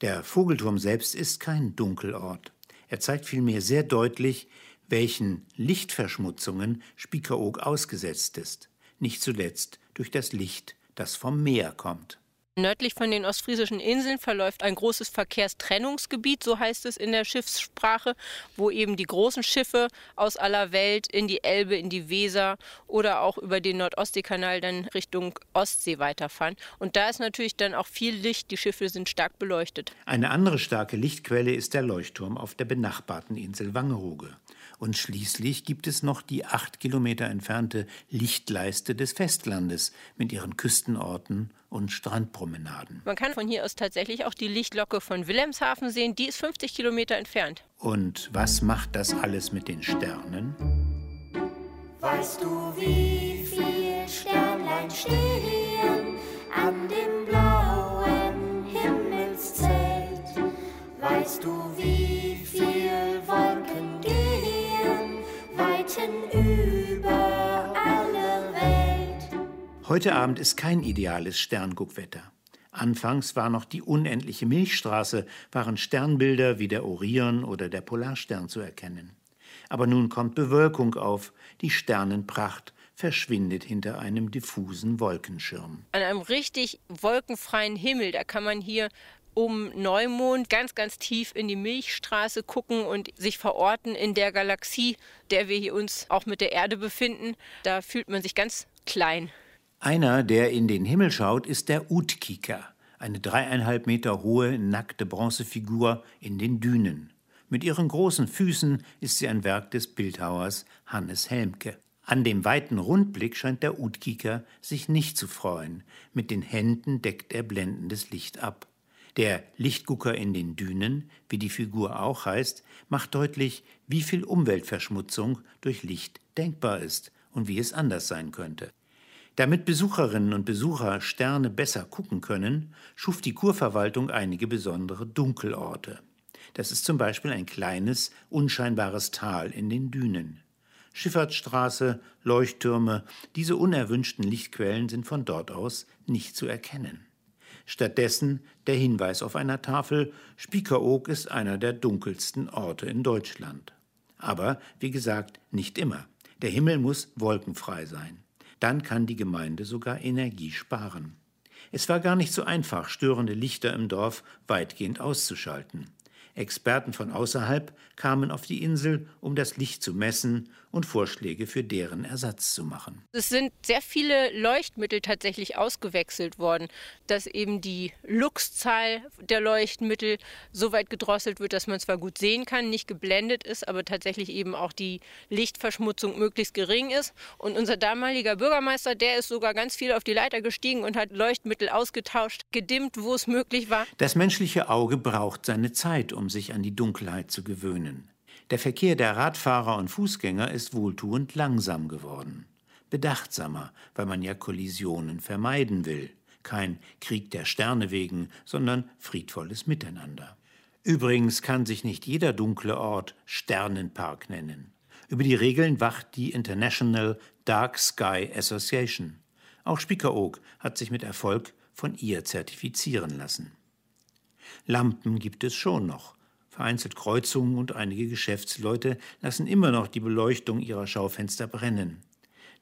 Der Vogelturm selbst ist kein Dunkelort. Er zeigt vielmehr sehr deutlich, welchen Lichtverschmutzungen Spiekeroog ausgesetzt ist, nicht zuletzt durch das Licht, das vom Meer kommt. Nördlich von den ostfriesischen Inseln verläuft ein großes Verkehrstrennungsgebiet, so heißt es in der Schiffssprache, wo eben die großen Schiffe aus aller Welt in die Elbe, in die Weser oder auch über den Nordostseekanal dann Richtung Ostsee weiterfahren. Und da ist natürlich dann auch viel Licht, die Schiffe sind stark beleuchtet. Eine andere starke Lichtquelle ist der Leuchtturm auf der benachbarten Insel Wangerooge. Und schließlich gibt es noch die acht Kilometer entfernte Lichtleiste des Festlandes mit ihren Küstenorten und Strandpromenaden. Man kann von hier aus tatsächlich auch die Lichtlocke von Wilhelmshaven sehen. Die ist 50 Kilometer entfernt. Und was macht das alles mit den Sternen? Weißt du, wie viele Sternlein stehen an dem blauen Himmelszelt? Weißt du, wie weiten über alle Welt? Heute Abend ist kein ideales Sternguckwetter. Anfangs war noch die unendliche Milchstraße, waren Sternbilder wie der Orion oder der Polarstern zu erkennen. Aber nun kommt Bewölkung auf, die Sternenpracht verschwindet hinter einem diffusen Wolkenschirm. An einem richtig wolkenfreien Himmel, da kann man hier um Neumond ganz, ganz tief in die Milchstraße gucken und sich verorten in der Galaxie, der wir hier uns auch mit der Erde befinden. Da fühlt man sich ganz klein. Einer, der in den Himmel schaut, ist der Utkika, eine dreieinhalb Meter hohe, nackte Bronzefigur in den Dünen. Mit ihren großen Füßen ist sie ein Werk des Bildhauers Hannes Helmke. An dem weiten Rundblick scheint der Utkika sich nicht zu freuen. Mit den Händen deckt er blendendes Licht ab. Der Lichtgucker in den Dünen, wie die Figur auch heißt, macht deutlich, wie viel Umweltverschmutzung durch Licht denkbar ist und wie es anders sein könnte. Damit Besucherinnen und Besucher Sterne besser gucken können, schuf die Kurverwaltung einige besondere Dunkelorte. Das ist zum Beispiel ein kleines, unscheinbares Tal in den Dünen. Schifffahrtsstraße, Leuchttürme, diese unerwünschten Lichtquellen sind von dort aus nicht zu erkennen. Stattdessen der Hinweis auf einer Tafel, Spiekeroog ist einer der dunkelsten Orte in Deutschland. Aber, wie gesagt, nicht immer. Der Himmel muss wolkenfrei sein. Dann kann die Gemeinde sogar Energie sparen. Es war gar nicht so einfach, störende Lichter im Dorf weitgehend auszuschalten. Experten von außerhalb kamen auf die Insel, um das Licht zu messen und Vorschläge für deren Ersatz zu machen. Es sind sehr viele Leuchtmittel tatsächlich ausgewechselt worden, dass eben die Luxzahl der Leuchtmittel so weit gedrosselt wird, dass man zwar gut sehen kann, nicht geblendet ist, aber tatsächlich eben auch die Lichtverschmutzung möglichst gering ist. Und unser damaliger Bürgermeister, der ist sogar ganz viel auf die Leiter gestiegen und hat Leuchtmittel ausgetauscht, gedimmt, wo es möglich war. Das menschliche Auge braucht seine Zeit, um sich an die Dunkelheit zu gewöhnen. Der Verkehr der Radfahrer und Fußgänger ist wohltuend langsam geworden. Bedachtsamer, weil man ja Kollisionen vermeiden will. Kein Krieg der Sterne wegen, sondern friedvolles Miteinander. Übrigens kann sich nicht jeder dunkle Ort Sternenpark nennen. Über die Regeln wacht die International Dark Sky Association. Auch Spiekeroog hat sich mit Erfolg von ihr zertifizieren lassen. Lampen gibt es schon noch, Vereinzelt Kreuzungen und einige Geschäftsleute lassen immer noch die Beleuchtung ihrer Schaufenster brennen.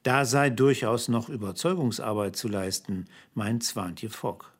Da sei durchaus noch Überzeugungsarbeit zu leisten, meint Swantje Fock.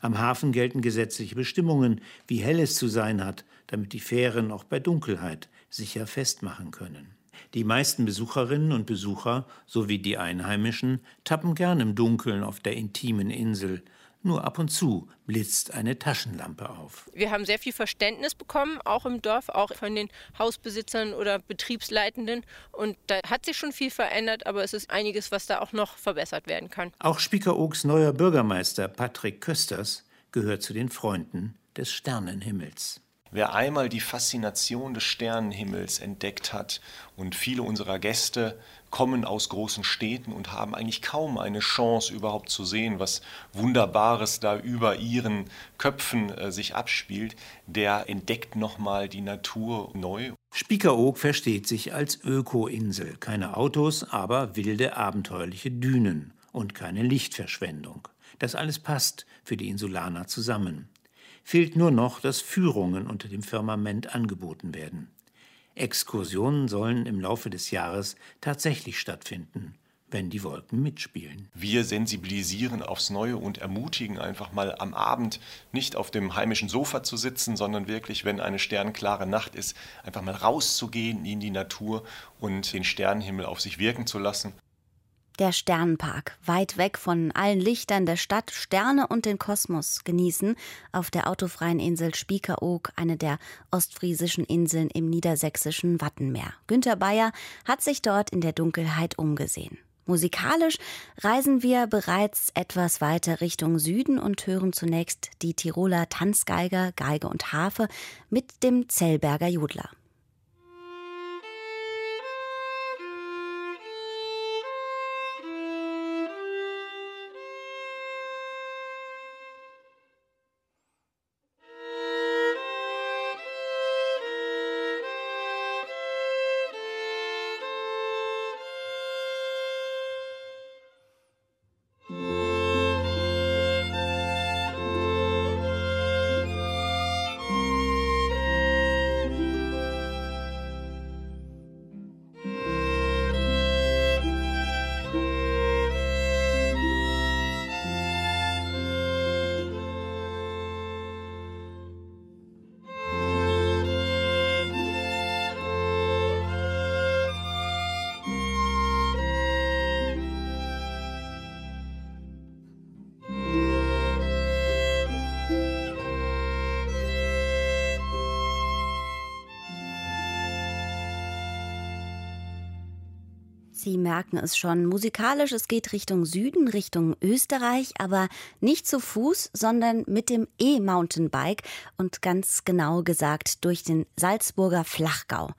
Am Hafen gelten gesetzliche Bestimmungen, wie hell es zu sein hat, damit die Fähren auch bei Dunkelheit sicher festmachen können. Die meisten Besucherinnen und Besucher sowie die Einheimischen tappen gern im Dunkeln auf der intimen Insel, nur ab und zu blitzt eine Taschenlampe auf. Wir haben sehr viel Verständnis bekommen, auch im Dorf, auch von den Hausbesitzern oder Betriebsleitenden. Und da hat sich schon viel verändert, aber es ist einiges, was da auch noch verbessert werden kann. Auch Spiekerogs neuer Bürgermeister Patrick Kösters gehört zu den Freunden des Sternenhimmels. Wer einmal die Faszination des Sternenhimmels entdeckt hat und viele unserer Gäste kommen aus großen Städten und haben eigentlich kaum eine Chance überhaupt zu sehen, was Wunderbares da über ihren Köpfen äh, sich abspielt, der entdeckt nochmal die Natur neu. Spiekeroog versteht sich als Öko-Insel. Keine Autos, aber wilde abenteuerliche Dünen und keine Lichtverschwendung. Das alles passt für die Insulaner zusammen. Fehlt nur noch, dass Führungen unter dem Firmament angeboten werden. Exkursionen sollen im Laufe des Jahres tatsächlich stattfinden, wenn die Wolken mitspielen. Wir sensibilisieren aufs Neue und ermutigen einfach mal am Abend nicht auf dem heimischen Sofa zu sitzen, sondern wirklich, wenn eine sternklare Nacht ist, einfach mal rauszugehen in die Natur und den Sternenhimmel auf sich wirken zu lassen. Der Sternenpark, weit weg von allen Lichtern der Stadt, Sterne und den Kosmos genießen, auf der autofreien Insel Spiekeroog, eine der ostfriesischen Inseln im niedersächsischen Wattenmeer. Günter Bayer hat sich dort in der Dunkelheit umgesehen. Musikalisch reisen wir bereits etwas weiter Richtung Süden und hören zunächst die Tiroler Tanzgeiger, Geige und Harfe mit dem Zellberger Jodler. Sie merken es schon, musikalisch, es geht Richtung Süden, Richtung Österreich, aber nicht zu Fuß, sondern mit dem E-Mountainbike und ganz genau gesagt durch den Salzburger Flachgau.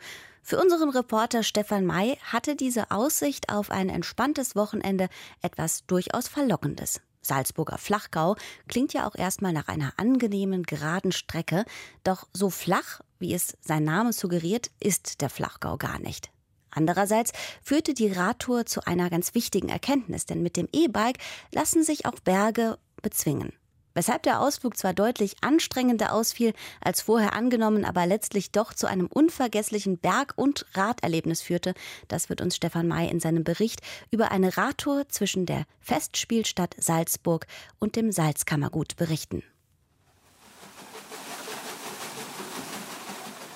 Für unseren Reporter Stefan May hatte diese Aussicht auf ein entspanntes Wochenende etwas durchaus Verlockendes. Salzburger Flachgau klingt ja auch erstmal nach einer angenehmen, geraden Strecke, doch so flach, wie es sein Name suggeriert, ist der Flachgau gar nicht. Andererseits führte die Radtour zu einer ganz wichtigen Erkenntnis, denn mit dem E-Bike lassen sich auch Berge bezwingen. Weshalb der Ausflug zwar deutlich anstrengender ausfiel als vorher angenommen, aber letztlich doch zu einem unvergesslichen Berg- und Raderlebnis führte, das wird uns Stefan May in seinem Bericht über eine Radtour zwischen der Festspielstadt Salzburg und dem Salzkammergut berichten.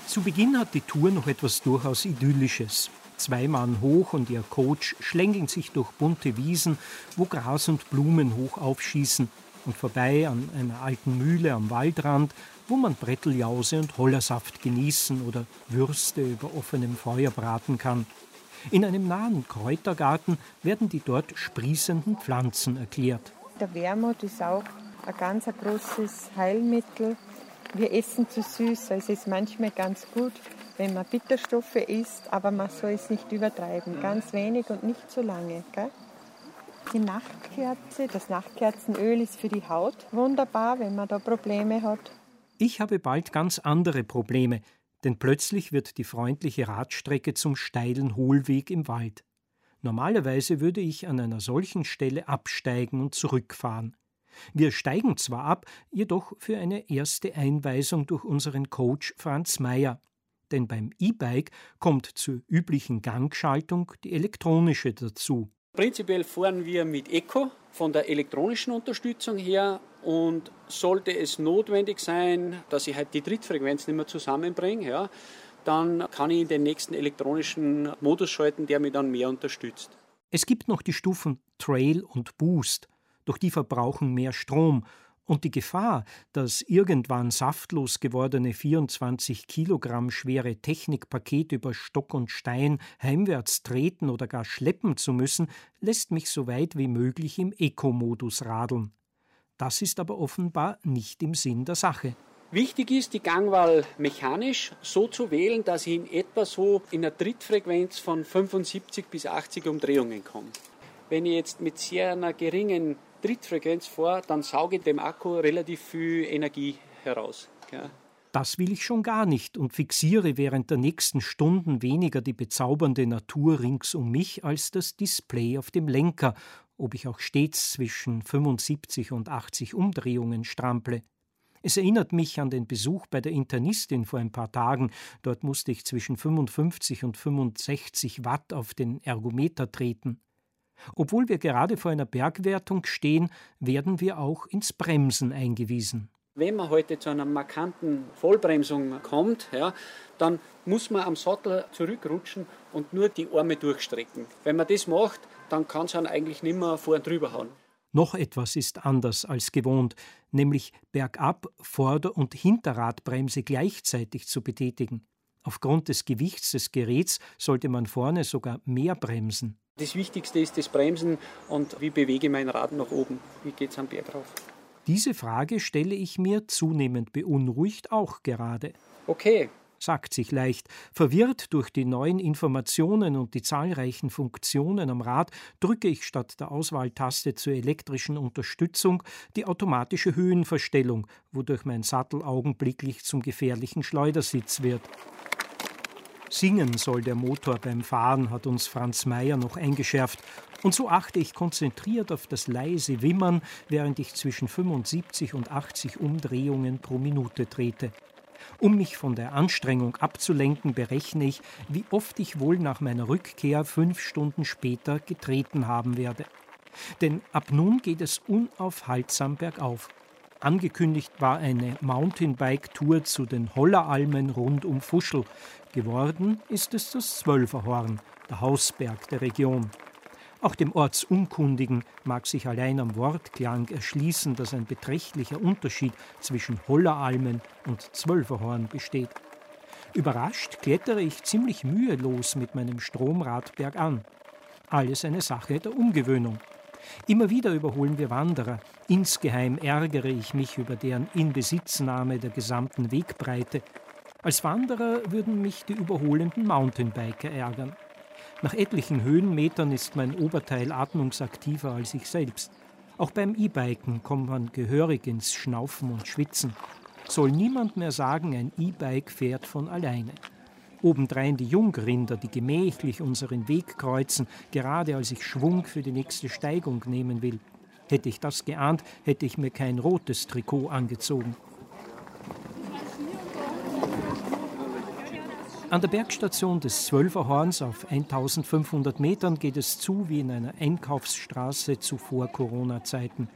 Zu Beginn hat die Tour noch etwas durchaus Idyllisches. Zwei Mann hoch und ihr Coach schlängeln sich durch bunte Wiesen, wo Gras und Blumen hoch aufschießen und vorbei an einer alten Mühle am Waldrand, wo man Bretteljause und Hollersaft genießen oder Würste über offenem Feuer braten kann. In einem nahen Kräutergarten werden die dort sprießenden Pflanzen erklärt. Der Wermut ist auch ein ganz großes Heilmittel. Wir essen zu süß, also es ist manchmal ganz gut, wenn man Bitterstoffe isst, aber man soll es nicht übertreiben. Ganz wenig und nicht zu lange. Gell? Die Nachtkerze, das Nachtkerzenöl ist für die Haut wunderbar, wenn man da Probleme hat. Ich habe bald ganz andere Probleme, denn plötzlich wird die freundliche Radstrecke zum steilen Hohlweg im Wald. Normalerweise würde ich an einer solchen Stelle absteigen und zurückfahren. Wir steigen zwar ab, jedoch für eine erste Einweisung durch unseren Coach Franz Meyer denn beim E-Bike kommt zur üblichen Gangschaltung die elektronische dazu. Prinzipiell fahren wir mit Eco von der elektronischen Unterstützung her und sollte es notwendig sein, dass ich halt die Drittfrequenz nicht mehr zusammenbringe, ja, dann kann ich in den nächsten elektronischen Modus schalten, der mich dann mehr unterstützt. Es gibt noch die Stufen Trail und Boost, doch die verbrauchen mehr Strom und die Gefahr, dass irgendwann saftlos gewordene 24 Kilogramm schwere Technikpakete über Stock und Stein heimwärts treten oder gar schleppen zu müssen, lässt mich so weit wie möglich im Eco-Modus radeln. Das ist aber offenbar nicht im Sinn der Sache. Wichtig ist, die Gangwahl mechanisch so zu wählen, dass ich in etwa so in einer Trittfrequenz von 75 bis 80 Umdrehungen komme. Wenn ich jetzt mit sehr einer geringen Trittfrequenz vor, dann sauge dem Akku relativ viel Energie heraus. Ja. Das will ich schon gar nicht und fixiere während der nächsten Stunden weniger die bezaubernde Natur rings um mich als das Display auf dem Lenker, ob ich auch stets zwischen 75 und 80 Umdrehungen strample. Es erinnert mich an den Besuch bei der Internistin vor ein paar Tagen. Dort musste ich zwischen 55 und 65 Watt auf den Ergometer treten. Obwohl wir gerade vor einer Bergwertung stehen, werden wir auch ins Bremsen eingewiesen. Wenn man heute zu einer markanten Vollbremsung kommt, ja, dann muss man am Sattel zurückrutschen und nur die Arme durchstrecken. Wenn man das macht, dann kann es eigentlich nicht mehr vor und drüber hauen. Noch etwas ist anders als gewohnt, nämlich bergab Vorder- und Hinterradbremse gleichzeitig zu betätigen. Aufgrund des Gewichts des Geräts sollte man vorne sogar mehr bremsen. Das Wichtigste ist das Bremsen und wie bewege ich mein Rad nach oben? Wie geht es am Berg rauf? Diese Frage stelle ich mir zunehmend beunruhigt auch gerade. Okay. Sagt sich leicht. Verwirrt durch die neuen Informationen und die zahlreichen Funktionen am Rad drücke ich statt der Auswahltaste zur elektrischen Unterstützung die automatische Höhenverstellung, wodurch mein Sattel augenblicklich zum gefährlichen Schleudersitz wird. Singen soll der Motor beim Fahren, hat uns Franz Mayer noch eingeschärft. Und so achte ich konzentriert auf das leise Wimmern, während ich zwischen 75 und 80 Umdrehungen pro Minute trete. Um mich von der Anstrengung abzulenken, berechne ich, wie oft ich wohl nach meiner Rückkehr fünf Stunden später getreten haben werde. Denn ab nun geht es unaufhaltsam bergauf. Angekündigt war eine Mountainbike-Tour zu den Holleralmen rund um Fuschel. Geworden ist es das Zwölferhorn, der Hausberg der Region. Auch dem Ortsunkundigen mag sich allein am Wortklang erschließen, dass ein beträchtlicher Unterschied zwischen Holleralmen und Zwölferhorn besteht. Überrascht klettere ich ziemlich mühelos mit meinem Stromrad bergan. Alles eine Sache der Umgewöhnung. Immer wieder überholen wir Wanderer. Insgeheim ärgere ich mich über deren Inbesitznahme der gesamten Wegbreite. Als Wanderer würden mich die überholenden Mountainbiker ärgern. Nach etlichen Höhenmetern ist mein Oberteil atmungsaktiver als ich selbst. Auch beim E-Biken kommt man gehörig ins Schnaufen und Schwitzen. Soll niemand mehr sagen, ein E-Bike fährt von alleine. Obendrein die Jungrinder, die gemächlich unseren Weg kreuzen, gerade als ich Schwung für die nächste Steigung nehmen will. Hätte ich das geahnt, hätte ich mir kein rotes Trikot angezogen. An der Bergstation des Zwölferhorns auf 1500 Metern geht es zu wie in einer Einkaufsstraße zu Vor-Corona-Zeiten.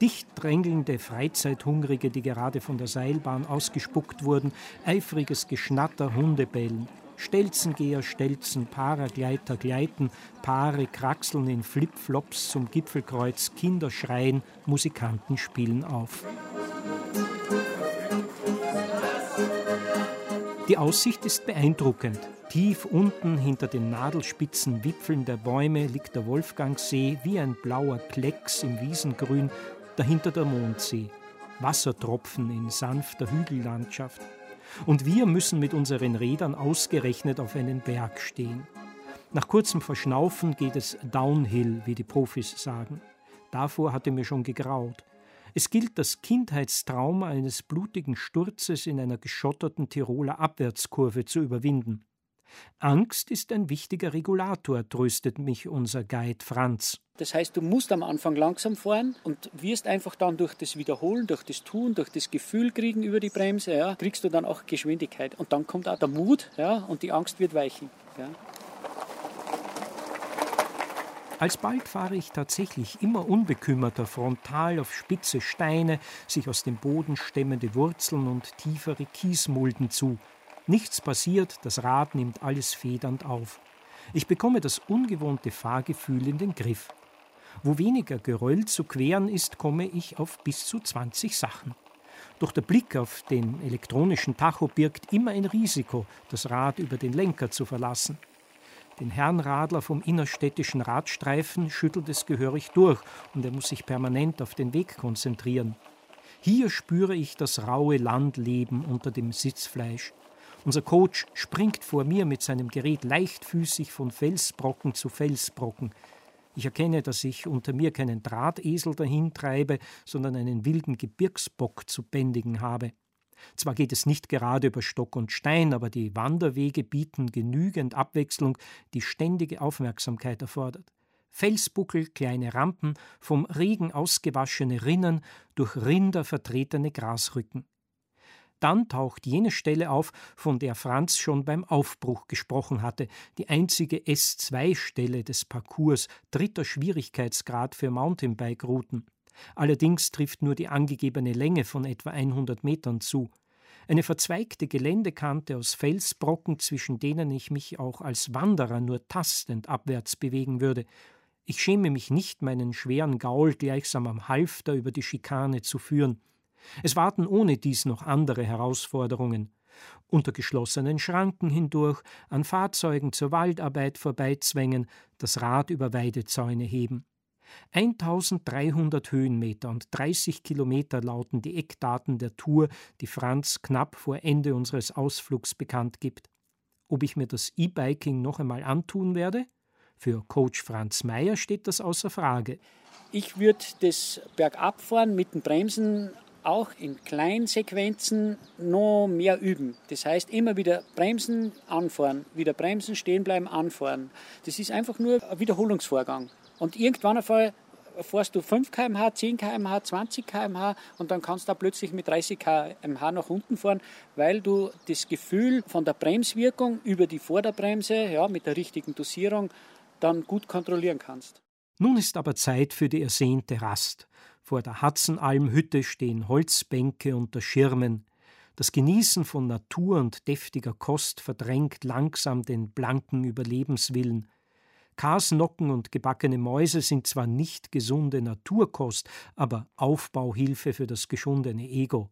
Dicht drängelnde Freizeithungrige, die gerade von der Seilbahn ausgespuckt wurden, eifriges Geschnatter, Hundebellen. Stelzengeher stelzen, Paragleiter gleiten, Paare kraxeln in Flipflops zum Gipfelkreuz, Kinder schreien, Musikanten spielen auf. Die Aussicht ist beeindruckend. Tief unten hinter den nadelspitzen Wipfeln der Bäume liegt der Wolfgangsee wie ein blauer Klecks im Wiesengrün, dahinter der Mondsee. Wassertropfen in sanfter Hügellandschaft. Und wir müssen mit unseren Rädern ausgerechnet auf einen Berg stehen. Nach kurzem Verschnaufen geht es downhill, wie die Profis sagen. Davor hatte mir schon gegraut. Es gilt das Kindheitstrauma eines blutigen Sturzes in einer geschotterten Tiroler Abwärtskurve zu überwinden. Angst ist ein wichtiger Regulator, tröstet mich unser Guide Franz. Das heißt, du musst am Anfang langsam fahren und wirst einfach dann durch das Wiederholen, durch das Tun, durch das Gefühl kriegen über die Bremse, ja, kriegst du dann auch Geschwindigkeit. Und dann kommt auch der Mut ja, und die Angst wird weichen. Ja. Alsbald fahre ich tatsächlich immer unbekümmerter frontal auf spitze Steine, sich aus dem Boden stemmende Wurzeln und tiefere Kiesmulden zu. Nichts passiert, das Rad nimmt alles federnd auf. Ich bekomme das ungewohnte Fahrgefühl in den Griff. Wo weniger Geröll zu queren ist, komme ich auf bis zu 20 Sachen. Doch der Blick auf den elektronischen Tacho birgt immer ein Risiko, das Rad über den Lenker zu verlassen. Den Herrn Radler vom innerstädtischen Radstreifen schüttelt es gehörig durch und er muss sich permanent auf den Weg konzentrieren. Hier spüre ich das raue Landleben unter dem Sitzfleisch. Unser Coach springt vor mir mit seinem Gerät leichtfüßig von Felsbrocken zu Felsbrocken. Ich erkenne, dass ich unter mir keinen Drahtesel dahintreibe, sondern einen wilden Gebirgsbock zu bändigen habe. Zwar geht es nicht gerade über Stock und Stein, aber die Wanderwege bieten genügend Abwechslung, die ständige Aufmerksamkeit erfordert. Felsbuckel, kleine Rampen, vom Regen ausgewaschene Rinnen, durch Rinder vertretene Grasrücken. Dann taucht jene Stelle auf, von der Franz schon beim Aufbruch gesprochen hatte, die einzige S2-Stelle des Parcours, dritter Schwierigkeitsgrad für Mountainbike-Routen. Allerdings trifft nur die angegebene Länge von etwa 100 Metern zu. Eine verzweigte Geländekante aus Felsbrocken, zwischen denen ich mich auch als Wanderer nur tastend abwärts bewegen würde. Ich schäme mich nicht, meinen schweren Gaul gleichsam am Halfter über die Schikane zu führen. Es warten ohne dies noch andere Herausforderungen. Unter geschlossenen Schranken hindurch, an Fahrzeugen zur Waldarbeit vorbeizwängen, das Rad über Weidezäune heben. 1300 Höhenmeter und 30 Kilometer lauten die Eckdaten der Tour, die Franz knapp vor Ende unseres Ausflugs bekannt gibt. Ob ich mir das E-Biking noch einmal antun werde? Für Coach Franz Mayer steht das außer Frage. Ich würde das Bergabfahren mit den Bremsen auch in kleinen Sequenzen noch mehr üben. Das heißt, immer wieder bremsen, anfahren, wieder bremsen, stehen bleiben, anfahren. Das ist einfach nur ein Wiederholungsvorgang. Und irgendwann einmal fährst du 5 km/h, 10 km/h, 20 km/h und dann kannst du da plötzlich mit 30 km/h nach unten fahren, weil du das Gefühl von der Bremswirkung über die Vorderbremse ja, mit der richtigen Dosierung dann gut kontrollieren kannst. Nun ist aber Zeit für die ersehnte Rast. Vor der Hatzenalmhütte stehen Holzbänke unter Schirmen. Das Genießen von Natur und deftiger Kost verdrängt langsam den blanken Überlebenswillen. Kasnocken und gebackene Mäuse sind zwar nicht gesunde Naturkost, aber Aufbauhilfe für das geschundene Ego.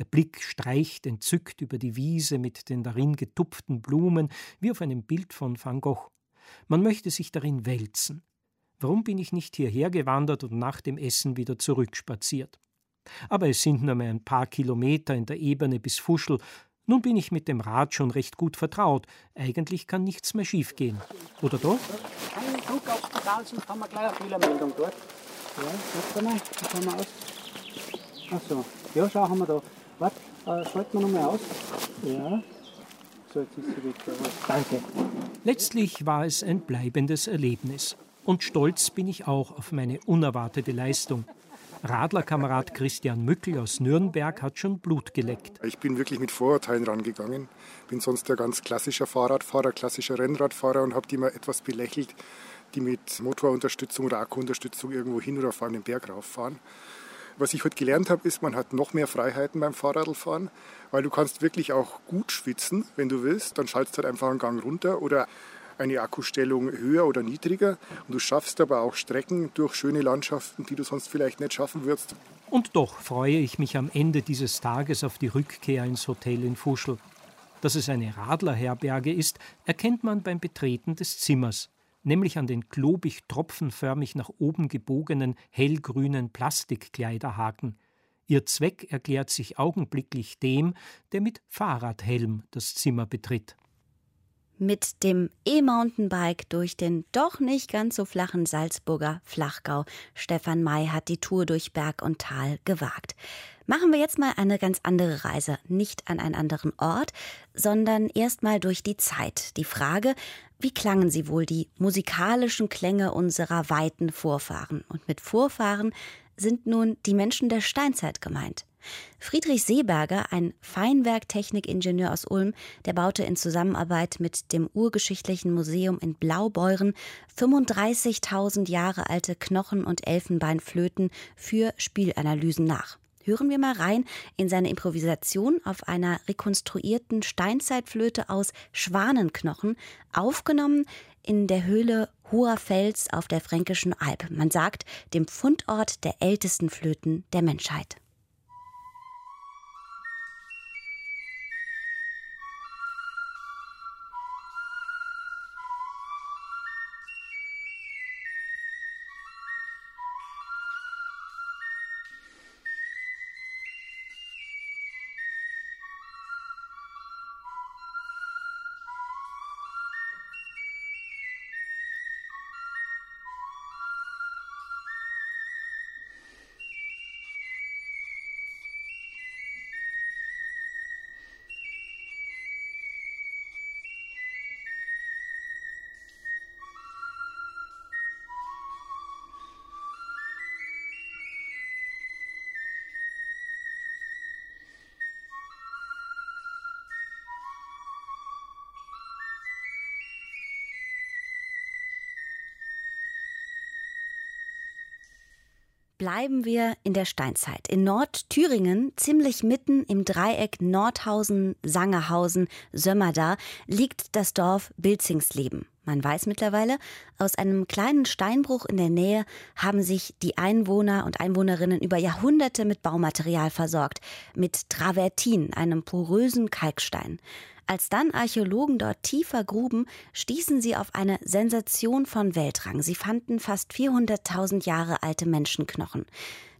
Der Blick streicht entzückt über die Wiese mit den darin getupften Blumen wie auf einem Bild von Van Gogh. Man möchte sich darin wälzen. Warum bin ich nicht hierher gewandert und nach dem Essen wieder zurückspaziert? Aber es sind nur mehr ein paar Kilometer in der Ebene bis Fuschel. Nun bin ich mit dem Rad schon recht gut vertraut. Eigentlich kann nichts mehr schiefgehen. Oder doch? Ein Druck aufs Pedal, sonst haben wir gleich eine Fehlermeldung dort. Ja, warte mal, wie schauen wir aus? Ach so, ja, schau, haben wir da. Warte, äh, schalten wir nochmal aus. Ja. So, jetzt ist sie weg. Danke. Letztlich war es ein bleibendes Erlebnis. Und stolz bin ich auch auf meine unerwartete Leistung. Radlerkamerad Christian Mückel aus Nürnberg hat schon Blut geleckt. Ich bin wirklich mit Vorurteilen rangegangen. Bin sonst der ganz klassischer Fahrradfahrer, klassischer Rennradfahrer und habe die mal etwas belächelt, die mit Motorunterstützung oder Akkuunterstützung irgendwo hin oder vor den Berg rauffahren. Was ich heute gelernt habe, ist, man hat noch mehr Freiheiten beim Fahrradfahren, weil du kannst wirklich auch gut schwitzen, wenn du willst. Dann schaltest du halt einfach einen Gang runter oder eine Akkustellung höher oder niedriger. Und du schaffst aber auch Strecken durch schöne Landschaften, die du sonst vielleicht nicht schaffen würdest. Und doch freue ich mich am Ende dieses Tages auf die Rückkehr ins Hotel in Fuschel. Dass es eine Radlerherberge ist, erkennt man beim Betreten des Zimmers, nämlich an den klobig tropfenförmig nach oben gebogenen hellgrünen Plastikkleiderhaken. Ihr Zweck erklärt sich augenblicklich dem, der mit Fahrradhelm das Zimmer betritt mit dem E-Mountainbike durch den doch nicht ganz so flachen Salzburger Flachgau. Stefan May hat die Tour durch Berg und Tal gewagt. Machen wir jetzt mal eine ganz andere Reise, nicht an einen anderen Ort, sondern erstmal durch die Zeit. Die Frage, wie klangen sie wohl die musikalischen Klänge unserer weiten Vorfahren? Und mit Vorfahren sind nun die Menschen der Steinzeit gemeint. Friedrich Seeberger, ein Feinwerktechnikingenieur aus Ulm, der baute in Zusammenarbeit mit dem Urgeschichtlichen Museum in Blaubeuren 35.000 Jahre alte Knochen- und Elfenbeinflöten für Spielanalysen nach. Hören wir mal rein in seine Improvisation auf einer rekonstruierten Steinzeitflöte aus Schwanenknochen, aufgenommen in der Höhle Hoher Fels auf der Fränkischen Alb. Man sagt, dem Fundort der ältesten Flöten der Menschheit. Bleiben wir in der Steinzeit. In Nordthüringen, ziemlich mitten im Dreieck Nordhausen, Sangerhausen, Sömmerda, liegt das Dorf Bilzingsleben. Man weiß mittlerweile, aus einem kleinen Steinbruch in der Nähe haben sich die Einwohner und Einwohnerinnen über Jahrhunderte mit Baumaterial versorgt, mit Travertin, einem porösen Kalkstein. Als dann Archäologen dort tiefer gruben, stießen sie auf eine Sensation von Weltrang. Sie fanden fast 400.000 Jahre alte Menschenknochen.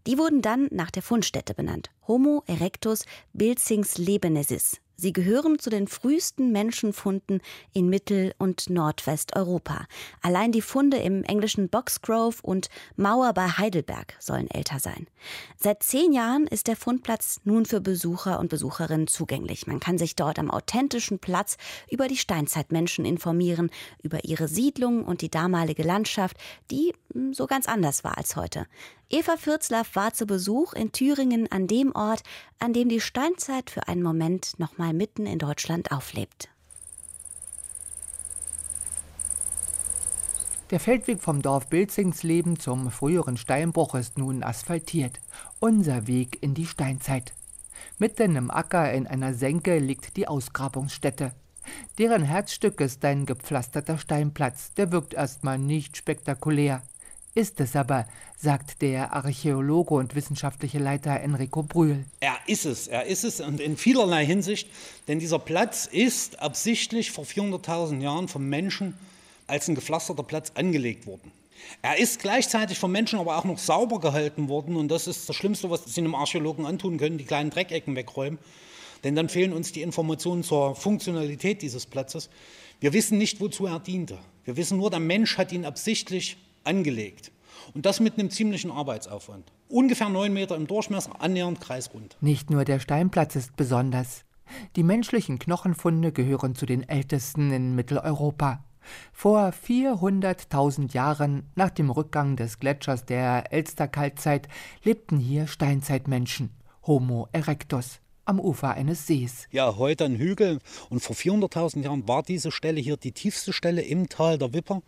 Die wurden dann nach der Fundstätte benannt. Homo erectus bilzings lebenesis. Sie gehören zu den frühesten Menschenfunden in Mittel- und Nordwesteuropa. Allein die Funde im englischen Boxgrove und Mauer bei Heidelberg sollen älter sein. Seit zehn Jahren ist der Fundplatz nun für Besucher und Besucherinnen zugänglich. Man kann sich dort am authentischen Platz über die Steinzeitmenschen informieren, über ihre Siedlung und die damalige Landschaft, die hm, so ganz anders war als heute. Eva Fürzlaff war zu Besuch in Thüringen an dem Ort, an dem die Steinzeit für einen Moment nochmal mitten in Deutschland auflebt. Der Feldweg vom Dorf Bilzingsleben zum früheren Steinbruch ist nun asphaltiert. Unser Weg in die Steinzeit. Mitten im Acker in einer Senke liegt die Ausgrabungsstätte. Deren Herzstück ist ein gepflasterter Steinplatz. Der wirkt erstmal nicht spektakulär. Ist es aber, sagt der Archäologe und wissenschaftliche Leiter Enrico Brühl. Er ist es, er ist es und in vielerlei Hinsicht, denn dieser Platz ist absichtlich vor 400.000 Jahren vom Menschen als ein gepflasterter Platz angelegt worden. Er ist gleichzeitig vom Menschen aber auch noch sauber gehalten worden und das ist das Schlimmste, was Sie einem Archäologen antun können, die kleinen Dreckecken wegräumen. Denn dann fehlen uns die Informationen zur Funktionalität dieses Platzes. Wir wissen nicht, wozu er diente. Wir wissen nur, der Mensch hat ihn absichtlich angelegt. Und das mit einem ziemlichen Arbeitsaufwand. Ungefähr neun Meter im Durchmesser, annähernd kreisrund. Nicht nur der Steinplatz ist besonders. Die menschlichen Knochenfunde gehören zu den ältesten in Mitteleuropa. Vor 400.000 Jahren, nach dem Rückgang des Gletschers der Elsterkaltzeit, lebten hier Steinzeitmenschen, Homo erectus am Ufer eines Sees. Ja, heute ein Hügel. Und vor 400.000 Jahren war diese Stelle hier die tiefste Stelle im Tal der Wipper.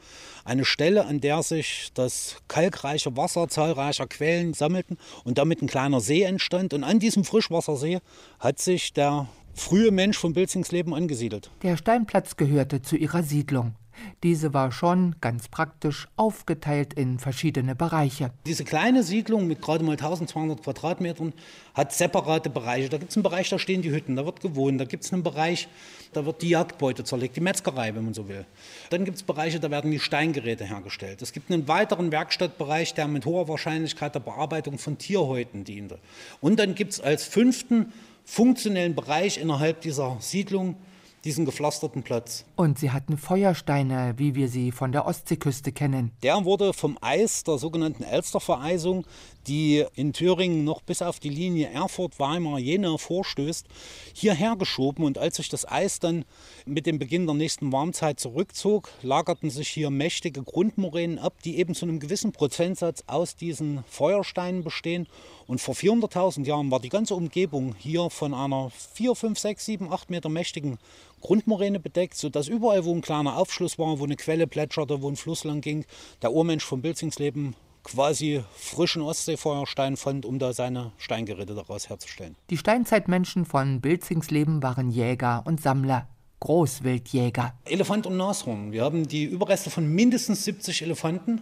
Eine Stelle, an der sich das kalkreiche Wasser zahlreicher Quellen sammelten und damit ein kleiner See entstand. Und an diesem Frischwassersee hat sich der frühe Mensch von Bilzingsleben angesiedelt. Der Steinplatz gehörte zu ihrer Siedlung. Diese war schon ganz praktisch aufgeteilt in verschiedene Bereiche. Diese kleine Siedlung mit gerade mal 1200 Quadratmetern hat separate Bereiche. Da gibt es einen Bereich, da stehen die Hütten, da wird gewohnt. Da gibt es einen Bereich, da wird die Jagdbeute zerlegt, die Metzgerei, wenn man so will. Dann gibt es Bereiche, da werden die Steingeräte hergestellt. Es gibt einen weiteren Werkstattbereich, der mit hoher Wahrscheinlichkeit der Bearbeitung von Tierhäuten diente. Und dann gibt es als fünften funktionellen Bereich innerhalb dieser Siedlung diesen gepflasterten Platz. Und sie hatten Feuersteine, wie wir sie von der Ostseeküste kennen. Der wurde vom Eis der sogenannten Elstervereisung, die in Thüringen noch bis auf die Linie Erfurt, Weimar, Jena vorstößt, hierher geschoben. Und als sich das Eis dann mit dem Beginn der nächsten Warmzeit zurückzog, lagerten sich hier mächtige Grundmoränen ab, die eben zu einem gewissen Prozentsatz aus diesen Feuersteinen bestehen. Und vor 400.000 Jahren war die ganze Umgebung hier von einer 4, 5, 6, 7, 8 Meter mächtigen Grundmoräne bedeckt, sodass überall, wo ein kleiner Aufschluss war, wo eine Quelle plätscherte, wo ein Fluss lang ging, der Urmensch vom Bilzingsleben quasi frischen Ostseefeuerstein fand, um da seine Steingeräte daraus herzustellen. Die Steinzeitmenschen von Bilzingsleben waren Jäger und Sammler. Großwildjäger. Elefant und Nashorn. Wir haben die Überreste von mindestens 70 Elefanten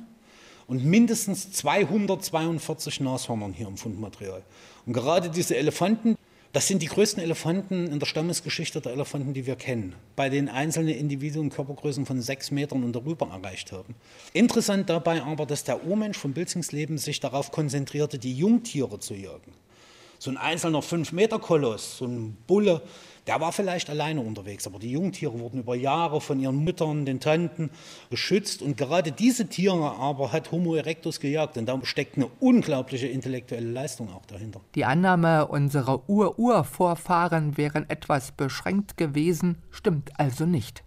und mindestens 242 Nashörnern hier im Fundmaterial. Und gerade diese Elefanten, das sind die größten Elefanten in der Stammesgeschichte der Elefanten, die wir kennen, bei denen einzelne Individuen Körpergrößen von sechs Metern und darüber erreicht haben. Interessant dabei aber, dass der Urmensch von Bilzingsleben sich darauf konzentrierte, die Jungtiere zu jagen. So ein einzelner 5-Meter-Koloss, so ein Bulle, der war vielleicht alleine unterwegs, aber die Jungtiere wurden über Jahre von ihren Müttern, den Tanten geschützt. Und gerade diese Tiere aber hat Homo erectus gejagt. Und da steckt eine unglaubliche intellektuelle Leistung auch dahinter. Die Annahme, unsere Ur-Ur-Vorfahren wären etwas beschränkt gewesen, stimmt also nicht.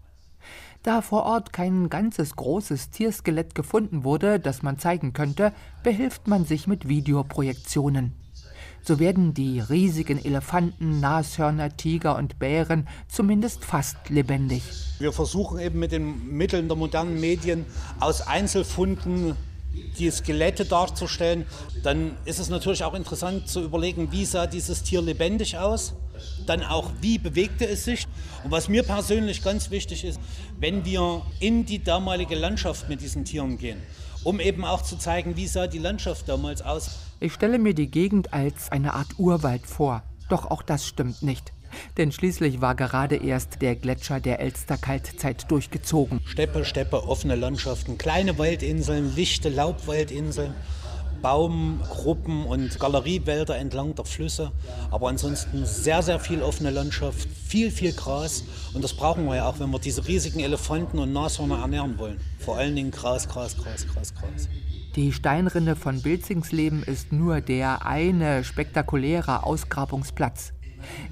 Da vor Ort kein ganzes großes Tierskelett gefunden wurde, das man zeigen könnte, behilft man sich mit Videoprojektionen. So werden die riesigen Elefanten, Nashörner, Tiger und Bären zumindest fast lebendig. Wir versuchen eben mit den Mitteln der modernen Medien aus Einzelfunden die Skelette darzustellen. Dann ist es natürlich auch interessant zu überlegen, wie sah dieses Tier lebendig aus, dann auch wie bewegte es sich. Und was mir persönlich ganz wichtig ist, wenn wir in die damalige Landschaft mit diesen Tieren gehen, um eben auch zu zeigen, wie sah die Landschaft damals aus. Ich stelle mir die Gegend als eine Art Urwald vor. Doch auch das stimmt nicht. Denn schließlich war gerade erst der Gletscher der Elsterkaltzeit durchgezogen. Steppe, Steppe, offene Landschaften, kleine Waldinseln, lichte Laubwaldinseln. Baumgruppen und Galeriewälder entlang der Flüsse. Aber ansonsten sehr, sehr viel offene Landschaft, viel, viel Gras. Und das brauchen wir ja auch, wenn wir diese riesigen Elefanten und Nashörner ernähren wollen. Vor allen Dingen Gras, Gras, Gras, Gras, Gras. Die Steinrinne von Bilzingsleben ist nur der eine spektakuläre Ausgrabungsplatz.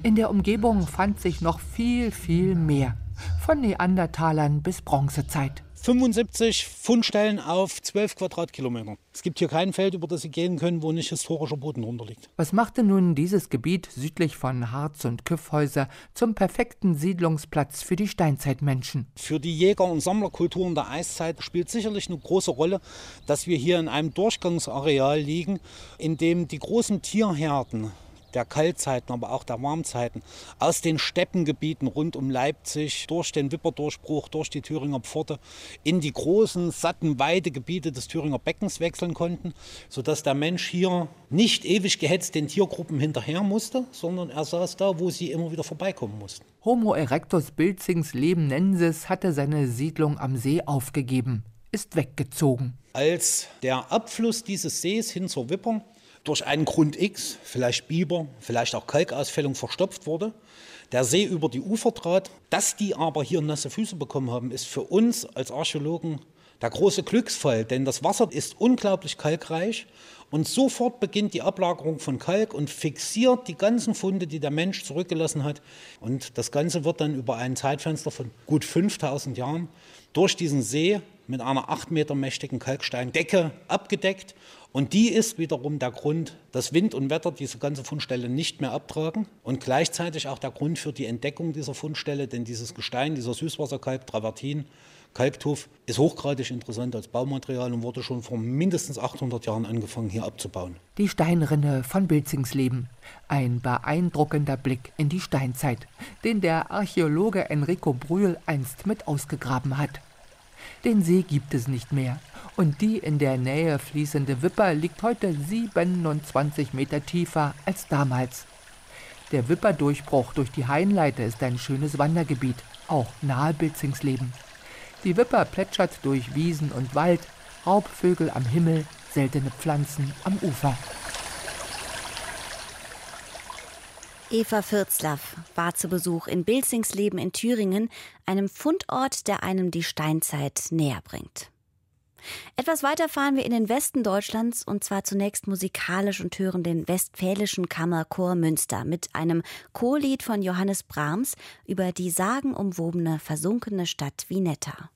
In der Umgebung fand sich noch viel, viel mehr. Von Neandertalern bis Bronzezeit. 75 Fundstellen auf 12 Quadratkilometern. Es gibt hier kein Feld, über das Sie gehen können, wo nicht historischer Boden drunter liegt. Was machte nun dieses Gebiet südlich von Harz und Küffhäuser zum perfekten Siedlungsplatz für die Steinzeitmenschen? Für die Jäger- und Sammlerkulturen der Eiszeit spielt sicherlich eine große Rolle, dass wir hier in einem Durchgangsareal liegen, in dem die großen Tierherden der Kaltzeiten, aber auch der Warmzeiten, aus den Steppengebieten rund um Leipzig, durch den Wipperdurchbruch, durch die Thüringer Pforte, in die großen, satten Weidegebiete des Thüringer Beckens wechseln konnten, sodass der Mensch hier nicht ewig gehetzt den Tiergruppen hinterher musste, sondern er saß da, wo sie immer wieder vorbeikommen mussten. Homo erectus Bilzings Lebnensis hatte seine Siedlung am See aufgegeben, ist weggezogen. Als der Abfluss dieses Sees hin zur Wipper durch einen Grund X, vielleicht Biber, vielleicht auch Kalkausfällung verstopft wurde, der See über die Ufer trat. Dass die aber hier nasse Füße bekommen haben, ist für uns als Archäologen der große Glücksfall, denn das Wasser ist unglaublich kalkreich und sofort beginnt die Ablagerung von Kalk und fixiert die ganzen Funde, die der Mensch zurückgelassen hat. Und das Ganze wird dann über ein Zeitfenster von gut 5000 Jahren durch diesen See mit einer acht Meter mächtigen Kalksteindecke abgedeckt und die ist wiederum der Grund, dass Wind und Wetter diese ganze Fundstelle nicht mehr abtragen und gleichzeitig auch der Grund für die Entdeckung dieser Fundstelle, denn dieses Gestein, dieser Süßwasserkalk, Travertin, Kalktuf, ist hochgradig interessant als Baumaterial und wurde schon vor mindestens 800 Jahren angefangen hier abzubauen. Die Steinrinne von Bilzingsleben. Ein beeindruckender Blick in die Steinzeit, den der Archäologe Enrico Brühl einst mit ausgegraben hat. Den See gibt es nicht mehr und die in der Nähe fließende Wipper liegt heute 27 Meter tiefer als damals. Der Wipperdurchbruch durch die Hainleite ist ein schönes Wandergebiet, auch nahe Bilzingsleben. Die Wipper plätschert durch Wiesen und Wald, Raubvögel am Himmel, seltene Pflanzen am Ufer. Eva Fürzlaff war zu Besuch in Bilzingsleben in Thüringen, einem Fundort, der einem die Steinzeit näher bringt. Etwas weiter fahren wir in den Westen Deutschlands und zwar zunächst musikalisch und hören den Westfälischen Kammerchor Münster mit einem Chorlied von Johannes Brahms über die sagenumwobene versunkene Stadt Vinetta.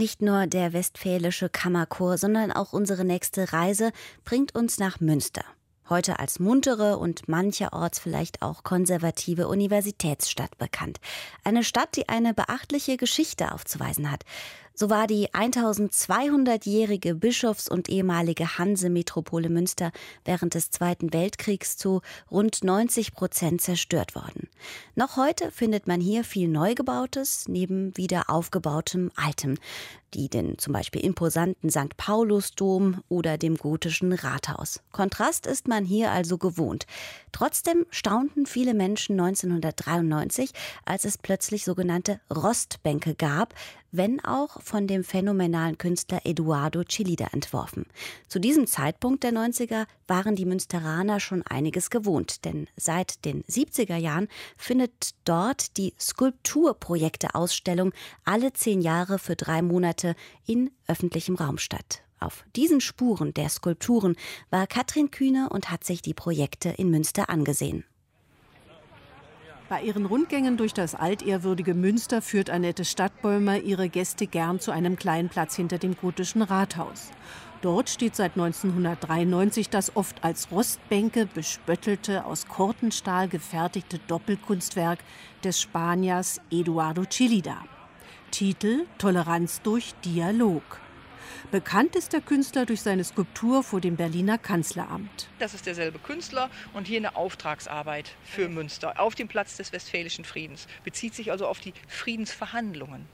Nicht nur der Westfälische Kammerchor, sondern auch unsere nächste Reise bringt uns nach Münster. Heute als muntere und mancherorts vielleicht auch konservative Universitätsstadt bekannt. Eine Stadt, die eine beachtliche Geschichte aufzuweisen hat. So war die 1200-jährige Bischofs- und ehemalige Hansemetropole Münster während des Zweiten Weltkriegs zu rund 90 Prozent zerstört worden. Noch heute findet man hier viel Neugebautes neben wieder aufgebautem Altem die den zum Beispiel imposanten St. Paulusdom oder dem gotischen Rathaus. Kontrast ist man hier also gewohnt. Trotzdem staunten viele Menschen 1993, als es plötzlich sogenannte Rostbänke gab, wenn auch von dem phänomenalen Künstler Eduardo Chilida entworfen. Zu diesem Zeitpunkt der 90er waren die Münsteraner schon einiges gewohnt, denn seit den 70er Jahren findet dort die Skulpturprojekte-Ausstellung alle zehn Jahre für drei Monate in öffentlichem Raum statt. Auf diesen Spuren der Skulpturen war Katrin Kühne und hat sich die Projekte in Münster angesehen. Bei ihren Rundgängen durch das altehrwürdige Münster führt Annette Stadtbäumer ihre Gäste gern zu einem kleinen Platz hinter dem gotischen Rathaus. Dort steht seit 1993 das oft als Rostbänke bespöttelte, aus Kortenstahl gefertigte Doppelkunstwerk des Spaniers Eduardo Chilida. Titel Toleranz durch Dialog. Bekannt ist der Künstler durch seine Skulptur vor dem Berliner Kanzleramt. Das ist derselbe Künstler und hier eine Auftragsarbeit für Münster auf dem Platz des Westfälischen Friedens. Bezieht sich also auf die Friedensverhandlungen.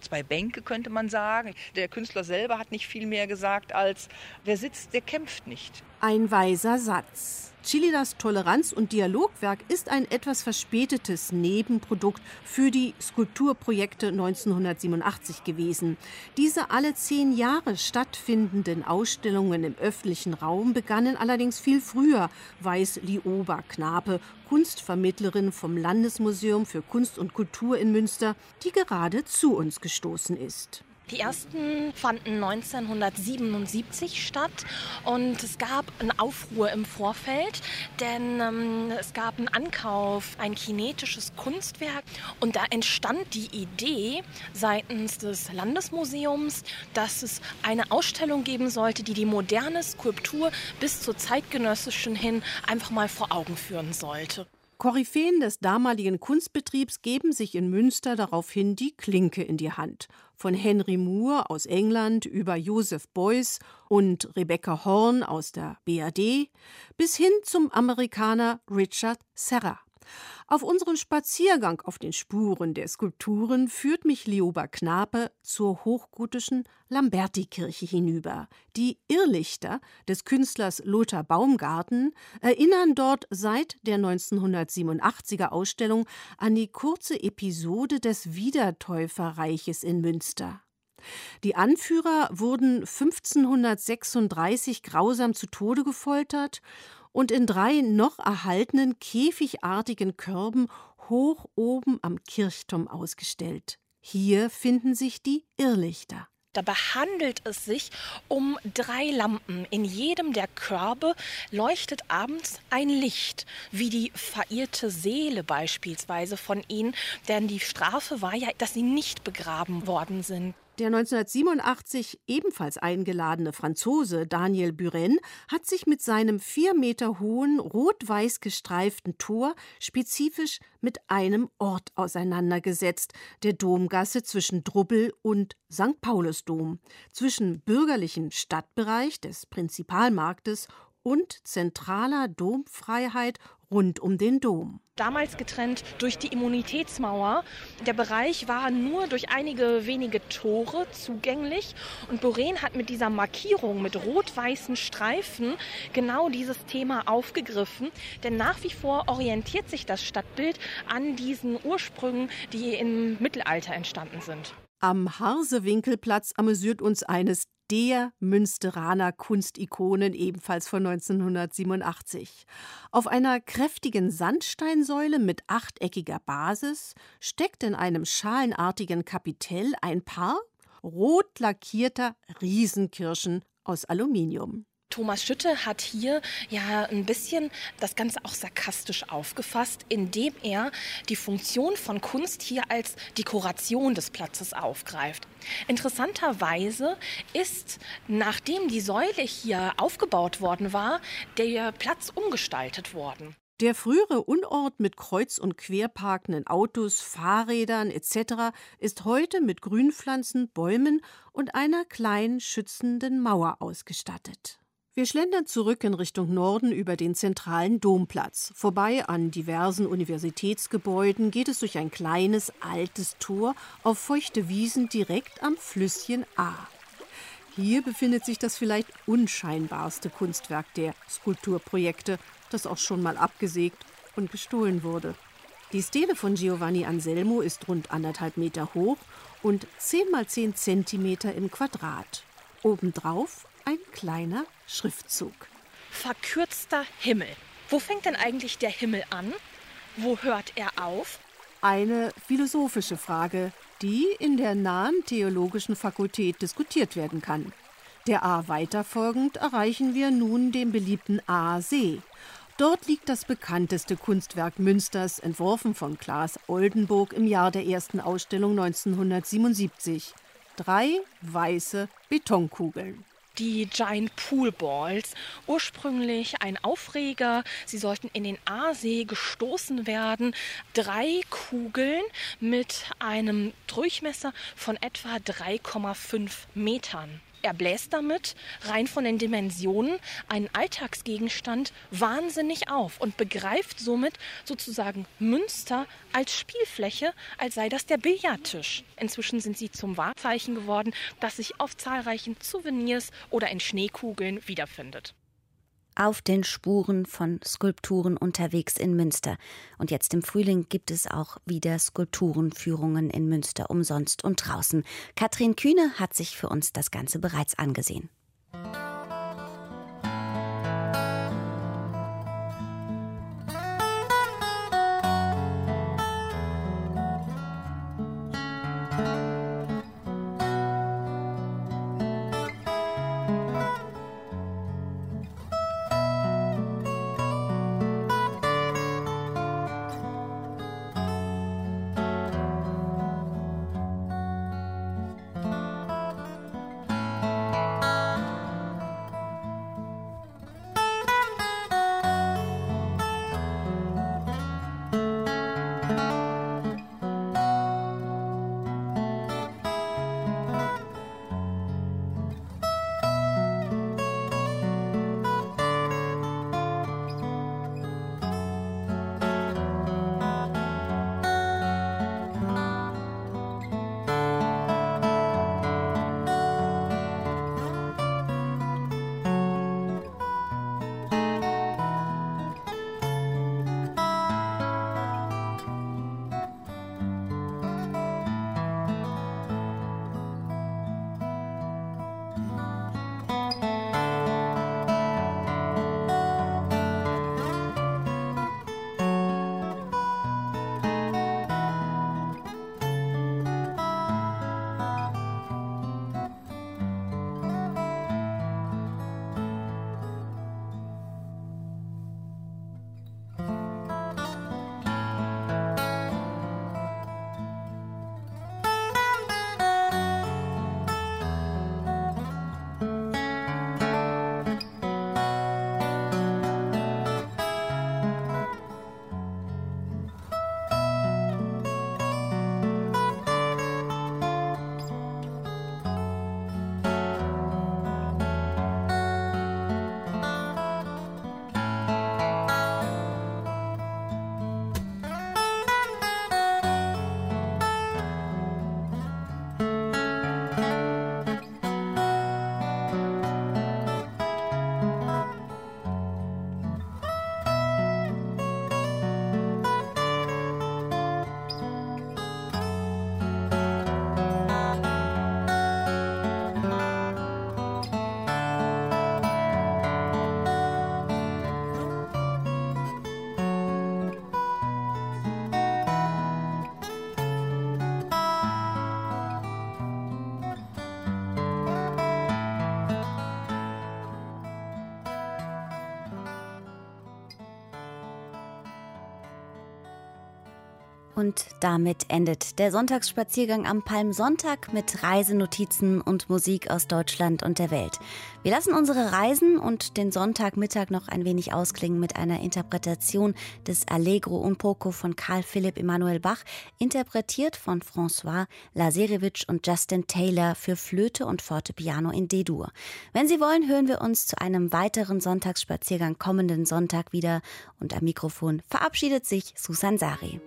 Zwei Bänke könnte man sagen. Der Künstler selber hat nicht viel mehr gesagt als, wer sitzt, der kämpft nicht. Ein weiser Satz. Chilidas Toleranz- und Dialogwerk ist ein etwas verspätetes Nebenprodukt für die Skulpturprojekte 1987 gewesen. Diese alle zehn Jahre stattfindenden Ausstellungen im öffentlichen Raum begannen allerdings viel früher, weiß Lioba Knape, Kunstvermittlerin vom Landesmuseum für Kunst und Kultur in Münster, die gerade zu uns gestoßen ist. Die ersten fanden 1977 statt und es gab einen Aufruhr im Vorfeld, denn ähm, es gab einen Ankauf, ein kinetisches Kunstwerk und da entstand die Idee seitens des Landesmuseums, dass es eine Ausstellung geben sollte, die die moderne Skulptur bis zur zeitgenössischen hin einfach mal vor Augen führen sollte. Koryphäen des damaligen Kunstbetriebs geben sich in Münster daraufhin die Klinke in die Hand. Von Henry Moore aus England über Joseph Beuys und Rebecca Horn aus der BAD bis hin zum Amerikaner Richard Serra. Auf unserem Spaziergang auf den Spuren der Skulpturen führt mich Lioba Knape zur hochgotischen Lamberti-Kirche hinüber. Die Irrlichter des Künstlers Lothar Baumgarten erinnern dort seit der 1987er Ausstellung an die kurze Episode des Wiedertäuferreiches in Münster. Die Anführer wurden 1536 grausam zu Tode gefoltert und in drei noch erhaltenen käfigartigen Körben hoch oben am Kirchturm ausgestellt. Hier finden sich die Irrlichter. Dabei handelt es sich um drei Lampen. In jedem der Körbe leuchtet abends ein Licht, wie die verirrte Seele beispielsweise von ihnen. Denn die Strafe war ja, dass sie nicht begraben worden sind. Der 1987 ebenfalls eingeladene Franzose Daniel Buren hat sich mit seinem vier Meter hohen, rot-weiß gestreiften Tor spezifisch mit einem Ort auseinandergesetzt, der Domgasse zwischen Drubbel und St. Paulusdom, zwischen bürgerlichem Stadtbereich des Prinzipalmarktes und zentraler Domfreiheit rund um den Dom. Damals getrennt durch die Immunitätsmauer. Der Bereich war nur durch einige wenige Tore zugänglich. Und Boren hat mit dieser Markierung mit rot-weißen Streifen genau dieses Thema aufgegriffen. Denn nach wie vor orientiert sich das Stadtbild an diesen Ursprüngen, die im Mittelalter entstanden sind. Am Harsewinkelplatz amüsiert uns eines der Münsteraner Kunstikonen ebenfalls von 1987. Auf einer kräftigen Sandsteinsäule mit achteckiger Basis steckt in einem schalenartigen Kapitell ein Paar rot lackierter Riesenkirschen aus Aluminium. Thomas Schütte hat hier ja ein bisschen das Ganze auch sarkastisch aufgefasst, indem er die Funktion von Kunst hier als Dekoration des Platzes aufgreift. Interessanterweise ist, nachdem die Säule hier aufgebaut worden war, der Platz umgestaltet worden. Der frühere Unort mit kreuz und quer parkenden Autos, Fahrrädern etc. ist heute mit Grünpflanzen, Bäumen und einer kleinen schützenden Mauer ausgestattet. Wir schlendern zurück in Richtung Norden über den zentralen Domplatz. Vorbei an diversen Universitätsgebäuden geht es durch ein kleines, altes Tor auf feuchte Wiesen direkt am Flüsschen A. Hier befindet sich das vielleicht unscheinbarste Kunstwerk der Skulpturprojekte, das auch schon mal abgesägt und gestohlen wurde. Die Stele von Giovanni Anselmo ist rund anderthalb Meter hoch und 10 mal 10 Zentimeter im Quadrat. Obendrauf ein kleiner Schriftzug. Verkürzter Himmel. Wo fängt denn eigentlich der Himmel an? Wo hört er auf? Eine philosophische Frage, die in der nahen Theologischen Fakultät diskutiert werden kann. Der A weiterfolgend erreichen wir nun den beliebten A-See. Dort liegt das bekannteste Kunstwerk Münsters, entworfen von Klaas Oldenburg im Jahr der ersten Ausstellung 1977. Drei weiße Betonkugeln die Giant Pool Balls. Ursprünglich ein Aufreger. Sie sollten in den Aasee gestoßen werden. Drei Kugeln mit einem Durchmesser von etwa 3,5 Metern. Er bläst damit rein von den Dimensionen einen Alltagsgegenstand wahnsinnig auf und begreift somit sozusagen Münster als Spielfläche, als sei das der Billardtisch. Inzwischen sind sie zum Wahrzeichen geworden, das sich auf zahlreichen Souvenirs oder in Schneekugeln wiederfindet auf den Spuren von Skulpturen unterwegs in Münster. Und jetzt im Frühling gibt es auch wieder Skulpturenführungen in Münster umsonst und draußen. Katrin Kühne hat sich für uns das Ganze bereits angesehen. Damit endet der Sonntagsspaziergang am Palmsonntag mit Reisenotizen und Musik aus Deutschland und der Welt. Wir lassen unsere Reisen und den Sonntagmittag noch ein wenig ausklingen mit einer Interpretation des Allegro un poco von Karl Philipp Emanuel Bach, interpretiert von François Lazarevich und Justin Taylor für Flöte und Fortepiano in D-Dur. Wenn Sie wollen, hören wir uns zu einem weiteren Sonntagsspaziergang kommenden Sonntag wieder und am Mikrofon verabschiedet sich Susan Sari.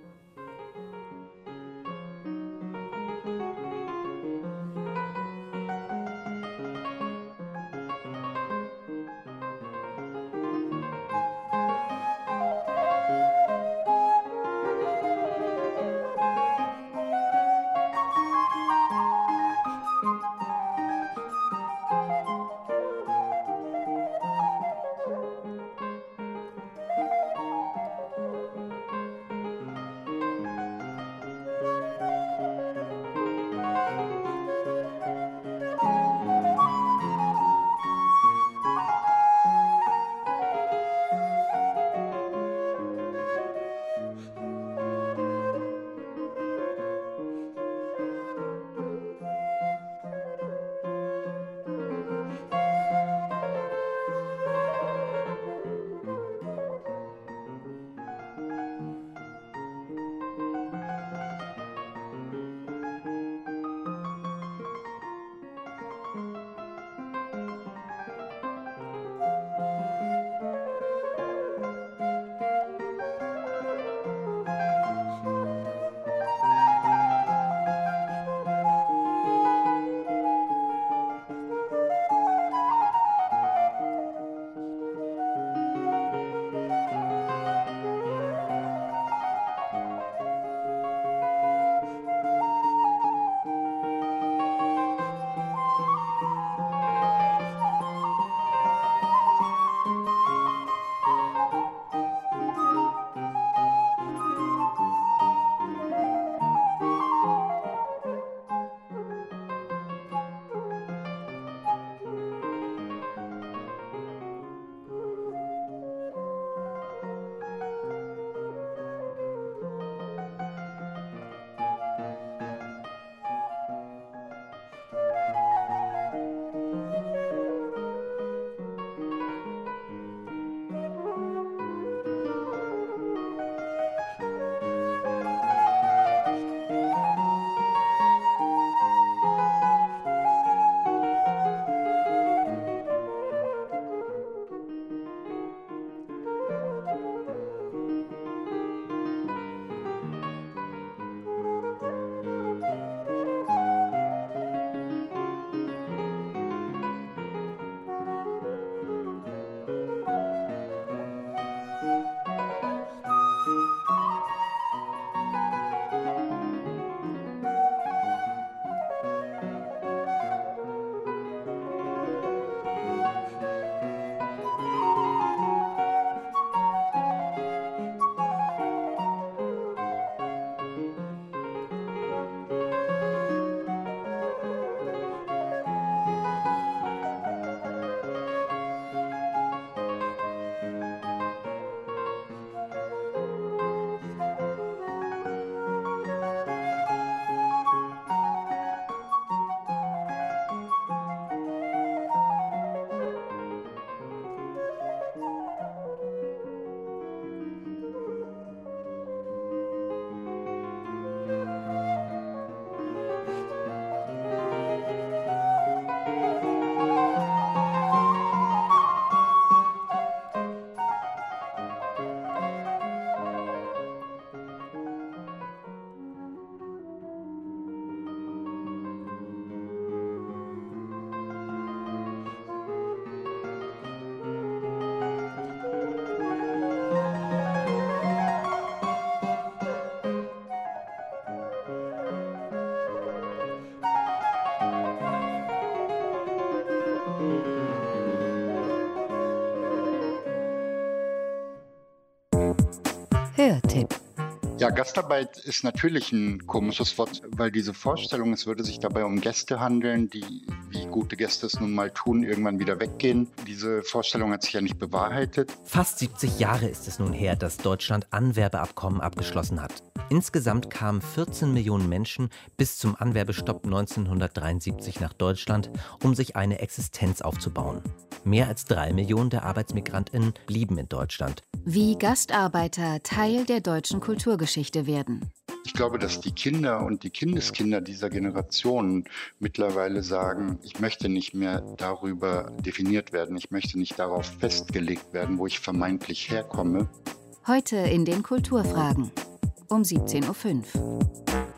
Gastarbeit ist natürlich ein komisches Wort, weil diese Vorstellung, es würde sich dabei um Gäste handeln, die wie gute Gäste es nun mal tun, irgendwann wieder weggehen. Diese Vorstellung hat sich ja nicht bewahrheitet. Fast 70 Jahre ist es nun her, dass Deutschland Anwerbeabkommen abgeschlossen hat. Insgesamt kamen 14 Millionen Menschen bis zum Anwerbestopp 1973 nach Deutschland, um sich eine Existenz aufzubauen. Mehr als drei Millionen der Arbeitsmigrantinnen blieben in Deutschland. Wie Gastarbeiter Teil der deutschen Kulturgeschichte werden. Ich glaube, dass die Kinder und die Kindeskinder dieser Generation mittlerweile sagen, ich möchte nicht mehr darüber definiert werden, ich möchte nicht darauf festgelegt werden, wo ich vermeintlich herkomme. Heute in den Kulturfragen um 17.05 Uhr.